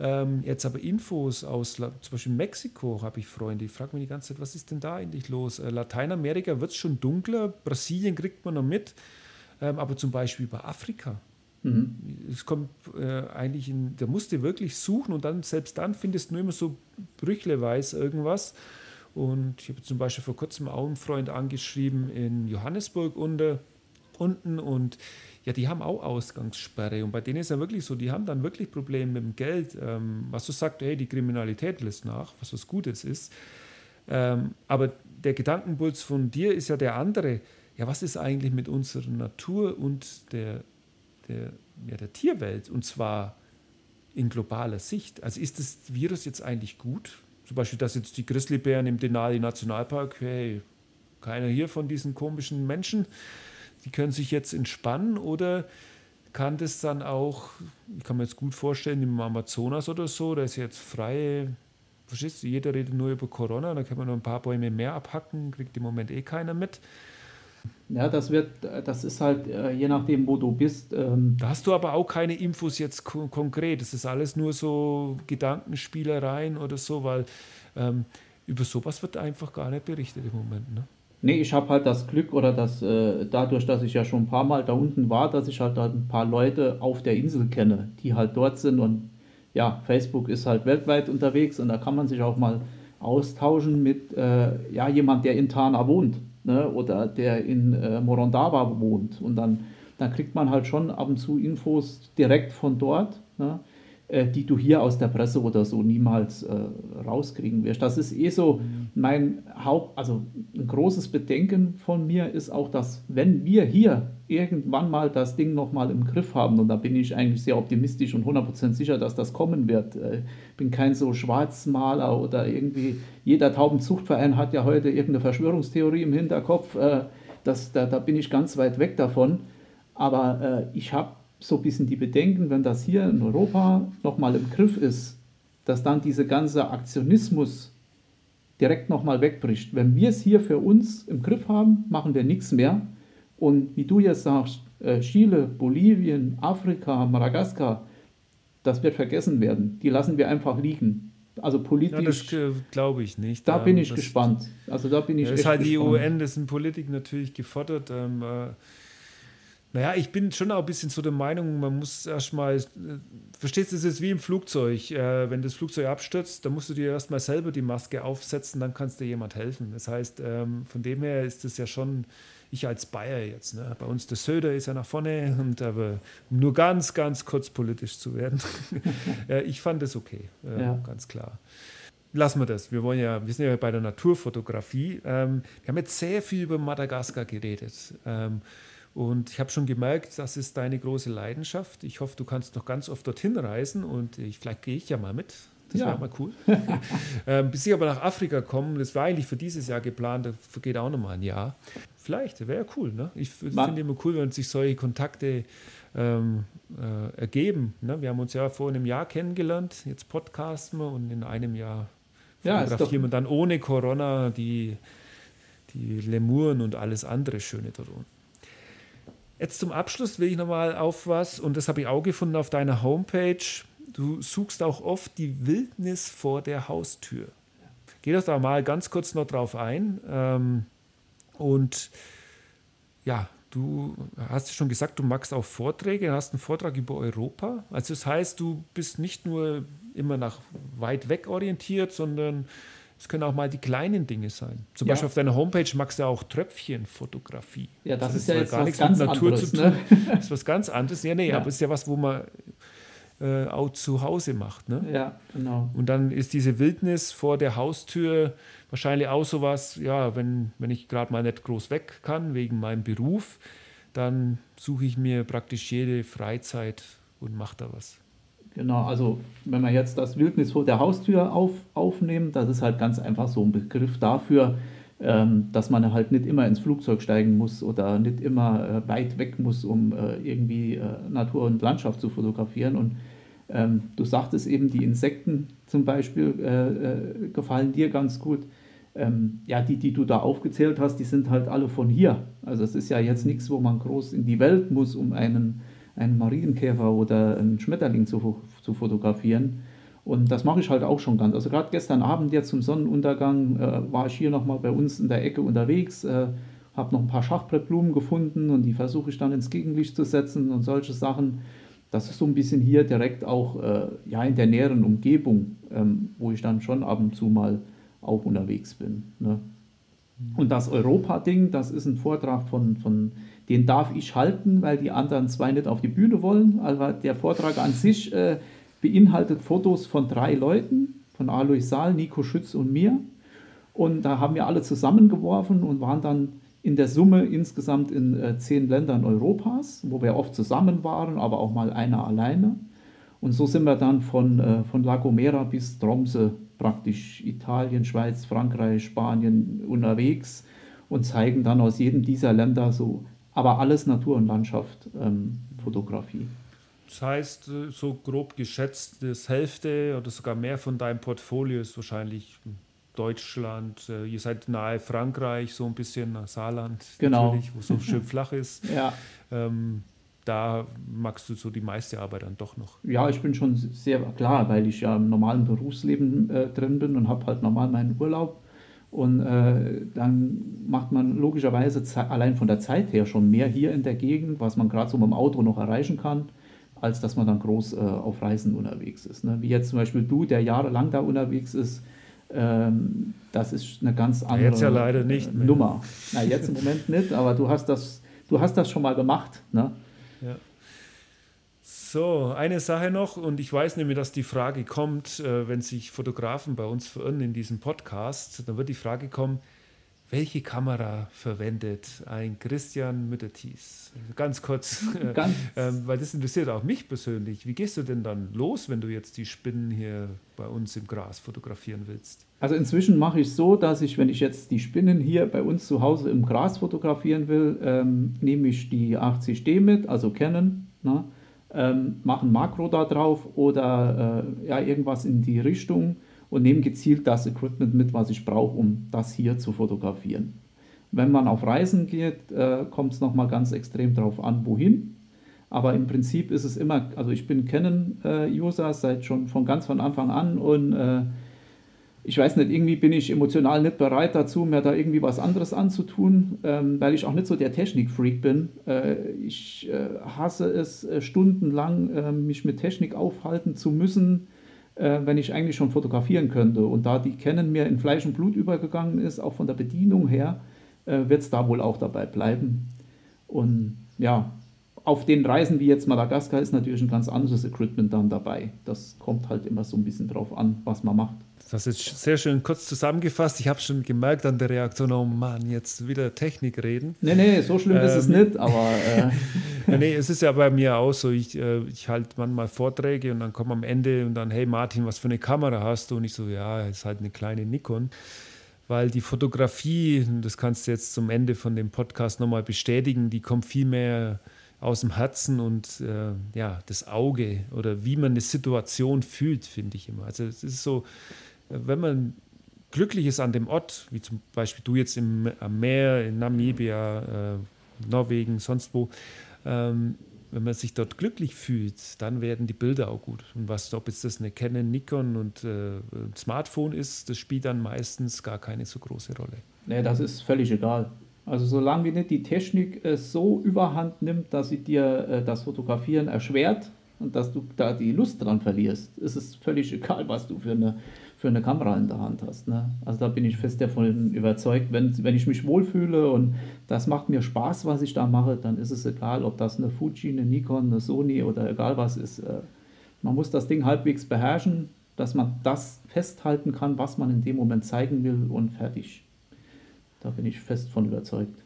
Speaker 1: Ähm, jetzt aber Infos aus zum Beispiel Mexiko habe ich Freunde, die fragen mich die ganze Zeit, was ist denn da eigentlich los? Äh, Lateinamerika wird es schon dunkler, Brasilien kriegt man noch mit, ähm, aber zum Beispiel bei Afrika. Mhm. Es kommt äh, eigentlich in, da musst du wirklich suchen und dann, selbst dann findest du nur immer so brüchleweise irgendwas. Und ich habe zum Beispiel vor kurzem auch einen Freund angeschrieben in Johannesburg unter, unten und ja, die haben auch Ausgangssperre und bei denen ist ja wirklich so, die haben dann wirklich Probleme mit dem Geld. Ähm, was du sagst, hey, die Kriminalität lässt nach, was was Gutes ist. Ähm, aber der Gedankenpuls von dir ist ja der andere. Ja, was ist eigentlich mit unserer Natur und der, der, ja, der Tierwelt und zwar in globaler Sicht? Also ist das Virus jetzt eigentlich gut? Zum Beispiel, dass jetzt die Grizzlybären im Denali Nationalpark, hey, keiner hier von diesen komischen Menschen, die können sich jetzt entspannen oder kann das dann auch, ich kann mir jetzt gut vorstellen, im Amazonas oder so, da ist jetzt frei, verstehst du, jeder redet nur über Corona, da kann man noch ein paar Bäume mehr abhacken, kriegt im Moment eh keiner mit.
Speaker 2: Ja, das wird, das ist halt äh, je nachdem, wo du bist. Ähm
Speaker 1: da hast du aber auch keine Infos jetzt kon konkret. Das ist alles nur so Gedankenspielereien oder so, weil ähm, über sowas wird einfach gar nicht berichtet im Moment. Ne?
Speaker 2: Nee, ich habe halt das Glück oder das, äh, dadurch, dass ich ja schon ein paar Mal da unten war, dass ich halt, halt ein paar Leute auf der Insel kenne, die halt dort sind und ja, Facebook ist halt weltweit unterwegs und da kann man sich auch mal austauschen mit äh, ja, jemand, der in Tana wohnt ne, oder der in äh, Morondava wohnt. Und dann, dann kriegt man halt schon ab und zu Infos direkt von dort. Ne? Äh, die du hier aus der Presse oder so niemals äh, rauskriegen wirst. Das ist eh so mein Haupt, also ein großes Bedenken von mir ist auch, dass wenn wir hier irgendwann mal das Ding nochmal im Griff haben, und da bin ich eigentlich sehr optimistisch und 100% sicher, dass das kommen wird. Ich äh, bin kein so Schwarzmaler oder irgendwie, jeder Taubenzuchtverein hat ja heute irgendeine Verschwörungstheorie im Hinterkopf. Äh, das, da, da bin ich ganz weit weg davon. Aber äh, ich habe so ein bisschen die Bedenken, wenn das hier in Europa nochmal im Griff ist, dass dann dieser ganze Aktionismus direkt nochmal wegbricht. Wenn wir es hier für uns im Griff haben, machen wir nichts mehr. Und wie du jetzt sagst, äh, Chile, Bolivien, Afrika, Madagaskar, das wird vergessen werden. Die lassen wir einfach liegen. Also politisch. Ja,
Speaker 1: das glaube ich nicht.
Speaker 2: Da bin ich das, gespannt. Also da bin ich.
Speaker 1: Ja, ist halt die UN, das sind Politik natürlich gefordert. Ähm, äh, naja, ich bin schon auch ein bisschen so der Meinung, man muss erstmal, äh, verstehst du, es ist wie im Flugzeug. Äh, wenn das Flugzeug abstürzt, dann musst du dir erstmal selber die Maske aufsetzen, dann kannst dir jemand helfen. Das heißt, ähm, von dem her ist es ja schon, ich als Bayer jetzt, ne? bei uns der Söder ist ja nach vorne, und aber um nur ganz, ganz kurz politisch zu werden. äh, ich fand es okay, äh, ja. ganz klar lassen wir das. Wir wollen ja, wir sind ja bei der Naturfotografie. Ähm, wir haben jetzt sehr viel über Madagaskar geredet. Ähm, und ich habe schon gemerkt, das ist deine große Leidenschaft. Ich hoffe, du kannst noch ganz oft dorthin reisen und ich, vielleicht gehe ich ja mal mit. Das ja. wäre mal cool. ähm, bis ich aber nach Afrika komme, das war eigentlich für dieses Jahr geplant, da vergeht auch noch mal ein Jahr. Vielleicht, wäre ja cool. Ne? Ich finde immer cool, wenn sich solche Kontakte ähm, äh, ergeben. Ne? Wir haben uns ja vor einem Jahr kennengelernt, jetzt podcasten wir und in einem Jahr fotografieren wir dann ohne Corona die, die Lemuren und alles andere Schöne dort unten. Jetzt zum Abschluss will ich nochmal auf was, und das habe ich auch gefunden auf deiner Homepage. Du suchst auch oft die Wildnis vor der Haustür. Geh doch da mal ganz kurz noch drauf ein. Ähm, und ja, Du hast schon gesagt, du magst auch Vorträge, hast einen Vortrag über Europa. Also das heißt, du bist nicht nur immer nach weit weg orientiert, sondern es können auch mal die kleinen Dinge sein. Zum ja. Beispiel auf deiner Homepage magst du auch Tröpfchenfotografie.
Speaker 2: Ja, das, das ist ja jetzt gar nichts mit Natur anderes, zu tun. Ne?
Speaker 1: Das ist was ganz anderes. Ja, nee, ja. aber es ist ja was, wo man äh, auch zu Hause macht. Ne?
Speaker 2: Ja, genau.
Speaker 1: Und dann ist diese Wildnis vor der Haustür wahrscheinlich auch sowas, ja, wenn, wenn ich gerade mal nicht groß weg kann wegen meinem Beruf, dann suche ich mir praktisch jede Freizeit und mache da was.
Speaker 2: Genau, also wenn wir jetzt das Wildnis vor der Haustür auf, aufnehmen, das ist halt ganz einfach so ein Begriff dafür, ähm, dass man halt nicht immer ins Flugzeug steigen muss oder nicht immer äh, weit weg muss, um äh, irgendwie äh, Natur und Landschaft zu fotografieren. Und ähm, du sagtest eben, die Insekten zum Beispiel äh, äh, gefallen dir ganz gut ähm, ja, die, die du da aufgezählt hast, die sind halt alle von hier. Also es ist ja jetzt nichts, wo man groß in die Welt muss, um einen, einen Marienkäfer oder einen Schmetterling zu, zu fotografieren. Und das mache ich halt auch schon ganz. Also gerade gestern Abend jetzt zum Sonnenuntergang äh, war ich hier nochmal bei uns in der Ecke unterwegs, äh, habe noch ein paar Schachbrettblumen gefunden und die versuche ich dann ins Gegenlicht zu setzen und solche Sachen. Das ist so ein bisschen hier direkt auch äh, ja, in der näheren Umgebung, ähm, wo ich dann schon ab und zu mal auch unterwegs bin. Ne? Und das Europa-Ding, das ist ein Vortrag von, von, den darf ich halten, weil die anderen zwei nicht auf die Bühne wollen. Aber der Vortrag an sich äh, beinhaltet Fotos von drei Leuten, von Alois Saal, Nico Schütz und mir. Und da haben wir alle zusammengeworfen und waren dann in der Summe insgesamt in äh, zehn Ländern Europas, wo wir oft zusammen waren, aber auch mal einer alleine. Und so sind wir dann von, äh, von La Gomera bis Tromsø praktisch Italien, Schweiz, Frankreich, Spanien unterwegs und zeigen dann aus jedem dieser Länder so, aber alles Natur und Landschaft ähm, Fotografie.
Speaker 1: Das heißt, äh, so grob geschätzt, das Hälfte oder sogar mehr von deinem Portfolio ist wahrscheinlich Deutschland. Äh, ihr seid nahe Frankreich, so ein bisschen Saarland,
Speaker 2: genau.
Speaker 1: wo es so schön flach ist.
Speaker 2: ja.
Speaker 1: Ähm, da magst du so die meiste Arbeit dann doch noch.
Speaker 2: Ja, ich bin schon sehr klar, weil ich ja im normalen Berufsleben äh, drin bin und habe halt normal meinen Urlaub. Und äh, dann macht man logischerweise allein von der Zeit her schon mehr hier in der Gegend, was man gerade so mit dem Auto noch erreichen kann, als dass man dann groß äh, auf Reisen unterwegs ist. Ne? Wie jetzt zum Beispiel du, der jahrelang da unterwegs ist, ähm, das ist eine ganz andere
Speaker 1: jetzt ja leider nicht
Speaker 2: äh, Nummer. Na, jetzt im Moment nicht, aber du hast das, du hast das schon mal gemacht. Ne?
Speaker 1: Ja. So, eine Sache noch, und ich weiß nämlich, dass die Frage kommt, äh, wenn sich Fotografen bei uns verirren in diesem Podcast, dann wird die Frage kommen, welche Kamera verwendet ein Christian Mütterties? Ganz kurz, äh, Ganz äh, weil das interessiert auch mich persönlich. Wie gehst du denn dann los, wenn du jetzt die Spinnen hier bei uns im Gras fotografieren willst?
Speaker 2: Also inzwischen mache ich es so, dass ich, wenn ich jetzt die Spinnen hier bei uns zu Hause im Gras fotografieren will, ähm, nehme ich die 80D mit, also Canon, ne, ähm, mache ein Makro da drauf oder äh, ja, irgendwas in die Richtung und nehme gezielt das Equipment mit, was ich brauche, um das hier zu fotografieren. Wenn man auf Reisen geht, äh, kommt es nochmal ganz extrem darauf an, wohin. Aber im Prinzip ist es immer, also ich bin Canon-User äh, seit schon von ganz von Anfang an und äh, ich weiß nicht, irgendwie bin ich emotional nicht bereit dazu, mir da irgendwie was anderes anzutun, ähm, weil ich auch nicht so der Technik-Freak bin. Äh, ich äh, hasse es, äh, stundenlang mich mit Technik aufhalten zu müssen, äh, wenn ich eigentlich schon fotografieren könnte. Und da die Canon mir in Fleisch und Blut übergegangen ist, auch von der Bedienung her, äh, wird es da wohl auch dabei bleiben. Und ja, auf den Reisen wie jetzt Madagaskar ist natürlich ein ganz anderes Equipment dann dabei. Das kommt halt immer so ein bisschen drauf an, was man macht.
Speaker 1: Das ist sehr schön kurz zusammengefasst. Ich habe schon gemerkt an der Reaktion, oh Mann, jetzt wieder Technik reden.
Speaker 2: Nee, nee, so schlimm ähm, ist es ähm, nicht, aber.
Speaker 1: Äh. nee, es ist ja bei mir auch so. Ich, äh, ich halte manchmal Vorträge und dann komme am Ende und dann, hey Martin, was für eine Kamera hast du? Und ich so, ja, es ist halt eine kleine Nikon. Weil die Fotografie, das kannst du jetzt zum Ende von dem Podcast nochmal bestätigen, die kommt viel mehr aus dem Herzen und äh, ja, das Auge oder wie man eine Situation fühlt, finde ich immer. Also es ist so, wenn man glücklich ist an dem Ort, wie zum Beispiel du jetzt im, am Meer, in Namibia, äh, Norwegen, sonst wo, ähm, wenn man sich dort glücklich fühlt, dann werden die Bilder auch gut. Und was, ob jetzt das eine Canon, Nikon und äh, Smartphone ist, das spielt dann meistens gar keine so große Rolle.
Speaker 2: Nee, das ist völlig egal. Also solange nicht die Technik äh, so überhand nimmt, dass sie dir äh, das Fotografieren erschwert und dass du da die Lust dran verlierst, ist es völlig egal, was du für eine, für eine Kamera in der Hand hast. Ne? Also da bin ich fest davon überzeugt, wenn, wenn ich mich wohlfühle und das macht mir Spaß, was ich da mache, dann ist es egal, ob das eine Fuji, eine Nikon, eine Sony oder egal was ist. Äh, man muss das Ding halbwegs beherrschen, dass man das festhalten kann, was man in dem Moment zeigen will und fertig. Da bin ich fest von überzeugt.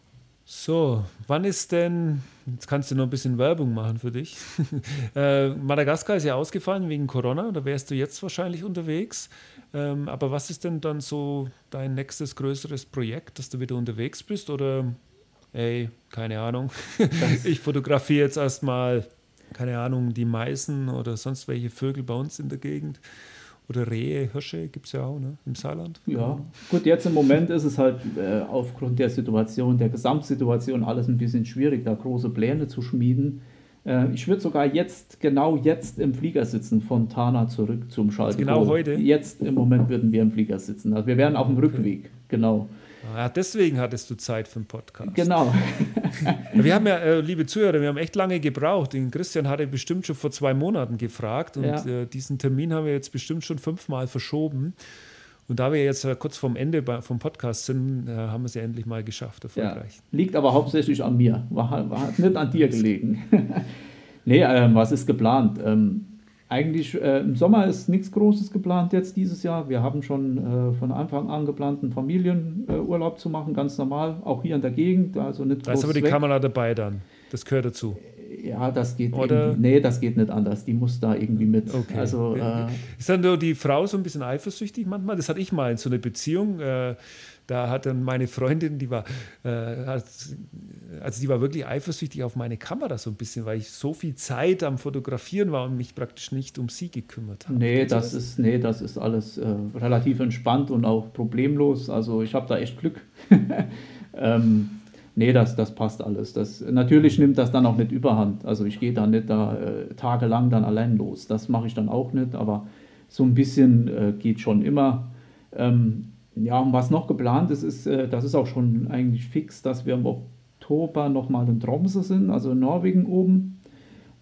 Speaker 1: So, wann ist denn, jetzt kannst du noch ein bisschen Werbung machen für dich. äh, Madagaskar ist ja ausgefallen wegen Corona, da wärst du jetzt wahrscheinlich unterwegs. Ähm, aber was ist denn dann so dein nächstes größeres Projekt, dass du wieder unterwegs bist? Oder, ey, keine Ahnung, ich fotografiere jetzt erstmal, keine Ahnung, die Meißen oder sonst welche Vögel bei uns in der Gegend. Oder Rehe, Hirsche gibt es ja auch ne? im Saarland.
Speaker 2: Ja, gut, jetzt im Moment ist es halt äh, aufgrund der Situation, der Gesamtsituation alles ein bisschen schwierig, da große Pläne zu schmieden. Äh, ich würde sogar jetzt, genau jetzt im Flieger sitzen, von Tana zurück zum Schalter.
Speaker 1: Genau heute?
Speaker 2: Jetzt im Moment würden wir im Flieger sitzen. Also wir wären auf dem Rückweg, genau.
Speaker 1: Ja, deswegen hattest du Zeit für einen Podcast.
Speaker 2: Genau.
Speaker 1: wir haben ja, äh, liebe Zuhörer, wir haben echt lange gebraucht. Den Christian hatte bestimmt schon vor zwei Monaten gefragt und ja. äh, diesen Termin haben wir jetzt bestimmt schon fünfmal verschoben. Und da wir jetzt äh, kurz vorm Ende bei, vom Podcast sind, äh, haben wir es ja endlich mal geschafft, erfolgreich.
Speaker 2: Ja. Liegt aber hauptsächlich an mir, war, war nicht an dir gelegen. nee, ähm, was ist geplant? Ähm, eigentlich äh, im Sommer ist nichts Großes geplant jetzt dieses Jahr. Wir haben schon äh, von Anfang an geplant, einen Familienurlaub äh, zu machen, ganz normal, auch hier in der Gegend. Also nicht
Speaker 1: da ist aber die weg. Kamera dabei dann. Das gehört dazu.
Speaker 2: Ja, das geht Oder? Nee, das geht nicht anders. Die muss da irgendwie mit.
Speaker 1: Okay. Also, äh, ist dann nur die Frau so ein bisschen eifersüchtig manchmal? Das hatte ich mal in so einer Beziehung. Da hat dann meine Freundin, die war, äh, also die war wirklich eifersüchtig auf meine Kamera so ein bisschen, weil ich so viel Zeit am Fotografieren war und mich praktisch nicht um sie gekümmert habe.
Speaker 2: Nee, das ist, nee, das ist alles äh, relativ entspannt und auch problemlos. Also ich habe da echt Glück. ähm, nee, das, das passt alles. Das, natürlich nimmt das dann auch nicht überhand. Also ich gehe da nicht da äh, tagelang dann allein los. Das mache ich dann auch nicht, aber so ein bisschen äh, geht schon immer. Ähm, ja, und was noch geplant ist, ist, äh, das ist auch schon eigentlich fix, dass wir im Oktober nochmal in Tromsø sind, also in Norwegen oben,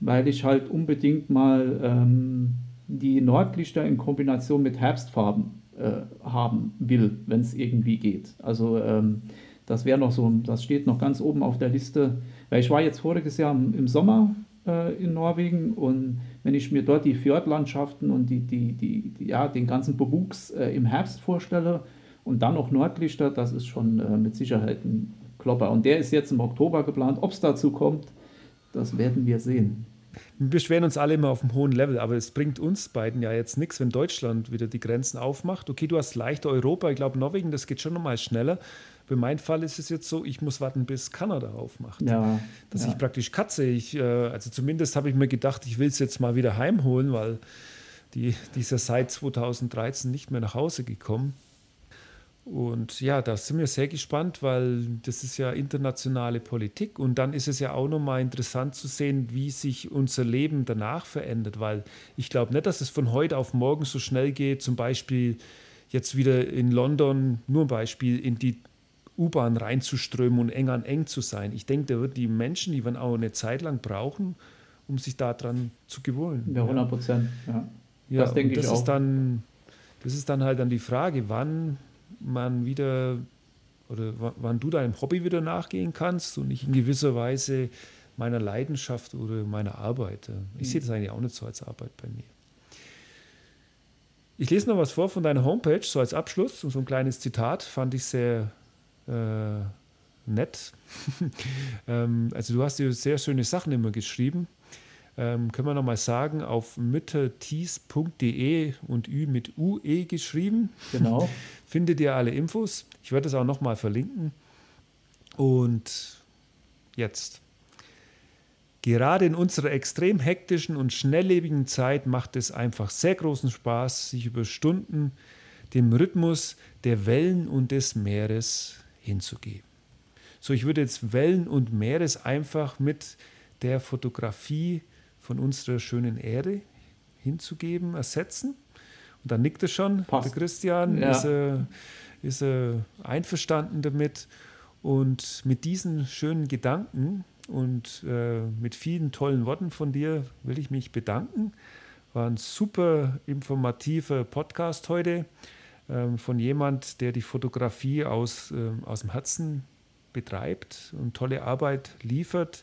Speaker 2: weil ich halt unbedingt mal ähm, die Nordlichter in Kombination mit Herbstfarben äh, haben will, wenn es irgendwie geht. Also ähm, das wäre noch so, das steht noch ganz oben auf der Liste, weil ich war jetzt voriges Jahr im, Sommer äh, in Norwegen und wenn ich mir dort die Fjordlandschaften und die, die, die, die ja, den ganzen Bewuchs äh, im Herbst vorstelle, und dann noch Nordlichter, das ist schon äh, mit Sicherheit ein Klopper. Und der ist jetzt im Oktober geplant. Ob es dazu kommt, das werden wir sehen.
Speaker 1: Wir beschweren uns alle immer auf einem hohen Level, aber es bringt uns beiden ja jetzt nichts, wenn Deutschland wieder die Grenzen aufmacht. Okay, du hast leichter Europa, ich glaube Norwegen, das geht schon nochmal schneller. Bei meinem Fall ist es jetzt so, ich muss warten, bis Kanada aufmacht.
Speaker 2: Ja,
Speaker 1: Dass
Speaker 2: ja.
Speaker 1: ich praktisch katze. Ich, äh, also zumindest habe ich mir gedacht, ich will es jetzt mal wieder heimholen, weil die, die ist ja seit 2013 nicht mehr nach Hause gekommen. Und ja, da sind wir sehr gespannt, weil das ist ja internationale Politik. Und dann ist es ja auch nochmal interessant zu sehen, wie sich unser Leben danach verändert, weil ich glaube nicht, dass es von heute auf morgen so schnell geht, zum Beispiel jetzt wieder in London, nur ein Beispiel, in die U-Bahn reinzuströmen und eng an eng zu sein. Ich denke, da wird die Menschen, die werden auch eine Zeit lang brauchen, um sich daran zu gewöhnen.
Speaker 2: Ja, 100 Prozent. Ja.
Speaker 1: ja. das denke ich auch. Ist dann, das ist dann halt dann die Frage, wann man wieder oder wann du deinem Hobby wieder nachgehen kannst und nicht in gewisser Weise meiner Leidenschaft oder meiner Arbeit. Ich sehe das eigentlich auch nicht so als Arbeit bei mir. Ich lese noch was vor von deiner Homepage, so als Abschluss, so ein kleines Zitat, fand ich sehr äh, nett. ähm, also du hast dir sehr schöne Sachen immer geschrieben ähm, können wir nochmal sagen, auf müttertees.de und Ü mit UE geschrieben.
Speaker 2: Genau.
Speaker 1: Findet ihr alle Infos. Ich werde das auch nochmal verlinken. Und jetzt. Gerade in unserer extrem hektischen und schnelllebigen Zeit macht es einfach sehr großen Spaß, sich über Stunden dem Rhythmus der Wellen und des Meeres hinzugeben. So, ich würde jetzt Wellen und Meeres einfach mit der Fotografie von unserer schönen Erde hinzugeben, ersetzen. Und dann nickt er schon,
Speaker 2: Passt.
Speaker 1: der Christian, ja. ist, er, ist er einverstanden damit. Und mit diesen schönen Gedanken und äh, mit vielen tollen Worten von dir will ich mich bedanken. War ein super informativer Podcast heute ähm, von jemand, der die Fotografie aus, äh, aus dem Herzen betreibt und tolle Arbeit liefert.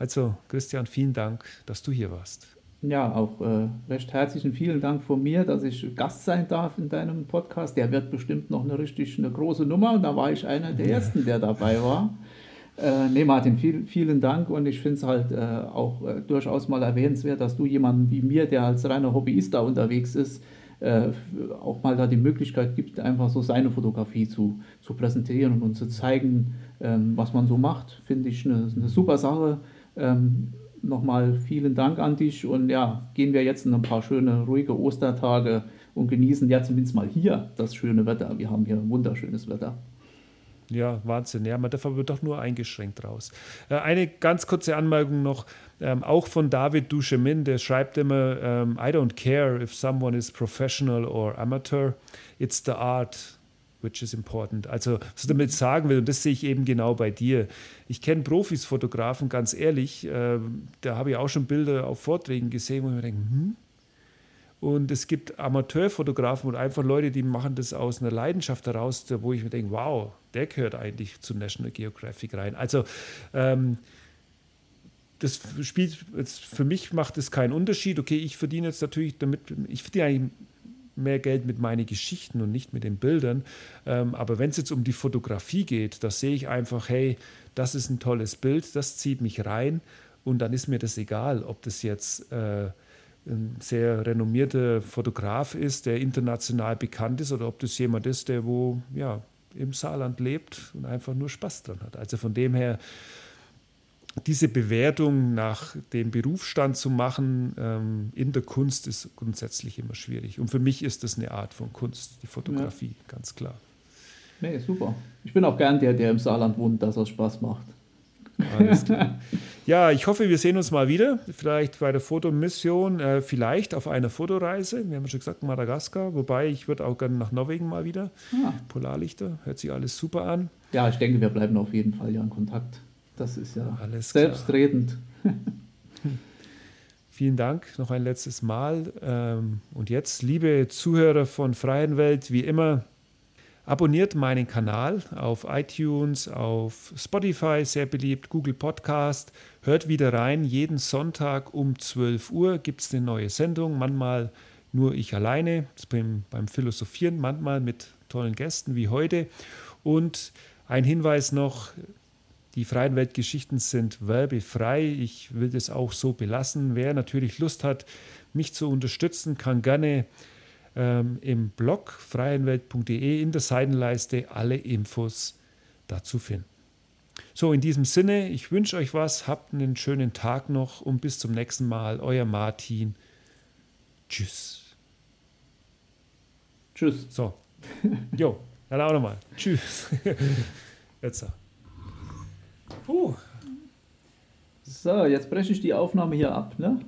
Speaker 1: Also Christian, vielen Dank, dass du hier warst.
Speaker 2: Ja, auch äh, recht herzlichen vielen Dank von mir, dass ich Gast sein darf in deinem Podcast. Der wird bestimmt noch eine richtig eine große Nummer und da war ich einer der ersten, der dabei war. Äh, nee, Martin, viel, vielen Dank und ich finde es halt äh, auch äh, durchaus mal erwähnenswert, dass du jemanden wie mir, der als reiner Hobbyist da unterwegs ist, äh, auch mal da die Möglichkeit gibt, einfach so seine Fotografie zu, zu präsentieren und zu zeigen, ähm, was man so macht. Finde ich eine, eine super Sache. Ähm, nochmal vielen Dank an dich und ja, gehen wir jetzt in ein paar schöne, ruhige Ostertage und genießen ja zumindest mal hier das schöne Wetter. Wir haben hier wunderschönes Wetter.
Speaker 1: Ja, Wahnsinn. Ja, man darf aber doch nur eingeschränkt raus. Äh, eine ganz kurze Anmerkung noch, ähm, auch von David Duchemin, der schreibt immer, ähm, I don't care if someone is professional or amateur, it's the art which is important. Also, was ich damit sagen will, und das sehe ich eben genau bei dir. Ich kenne Profis, Fotografen, ganz ehrlich, äh, da habe ich auch schon Bilder auf Vorträgen gesehen, wo ich mir denke, hm? Und es gibt Amateurfotografen und einfach Leute, die machen das aus einer Leidenschaft heraus, wo ich mir denke, wow, der gehört eigentlich zu National Geographic rein. Also, ähm, das spielt, für mich macht es keinen Unterschied. Okay, ich verdiene jetzt natürlich damit, ich verdiene eigentlich mehr Geld mit meinen Geschichten und nicht mit den Bildern. Ähm, aber wenn es jetzt um die Fotografie geht, da sehe ich einfach, hey, das ist ein tolles Bild, das zieht mich rein und dann ist mir das egal, ob das jetzt äh, ein sehr renommierter Fotograf ist, der international bekannt ist oder ob das jemand ist, der wo ja im Saarland lebt und einfach nur Spaß dran hat. Also von dem her diese Bewertung nach dem Berufsstand zu machen ähm, in der Kunst ist grundsätzlich immer schwierig. Und für mich ist das eine Art von Kunst, die Fotografie, ja. ganz klar.
Speaker 2: Nee, super. Ich bin auch gern der, der im Saarland wohnt, dass es Spaß macht.
Speaker 1: Alles klar. ja, ich hoffe, wir sehen uns mal wieder. Vielleicht bei der Fotomission, äh, vielleicht auf einer Fotoreise. Wir haben schon gesagt, Madagaskar. Wobei, ich würde auch gerne nach Norwegen mal wieder. Ah. Polarlichter, hört sich alles super an.
Speaker 2: Ja, ich denke, wir bleiben auf jeden Fall ja in Kontakt. Das ist ja Alles selbstredend.
Speaker 1: Vielen Dank noch ein letztes Mal. Ähm, und jetzt, liebe Zuhörer von Freien Welt, wie immer, abonniert meinen Kanal auf iTunes, auf Spotify, sehr beliebt, Google Podcast. Hört wieder rein. Jeden Sonntag um 12 Uhr gibt es eine neue Sendung. Manchmal nur ich alleine beim, beim Philosophieren, manchmal mit tollen Gästen wie heute. Und ein Hinweis noch, die freien Weltgeschichten sind werbefrei. Ich will das auch so belassen. Wer natürlich Lust hat, mich zu unterstützen, kann gerne ähm, im Blog freienwelt.de in der Seitenleiste alle Infos dazu finden. So, in diesem Sinne, ich wünsche euch was, habt einen schönen Tag noch und bis zum nächsten Mal. Euer Martin. Tschüss.
Speaker 2: Tschüss.
Speaker 1: So. Jo, dann auch nochmal. Tschüss. Jetzt.
Speaker 2: Puh. So, jetzt breche ich die Aufnahme hier ab, ne?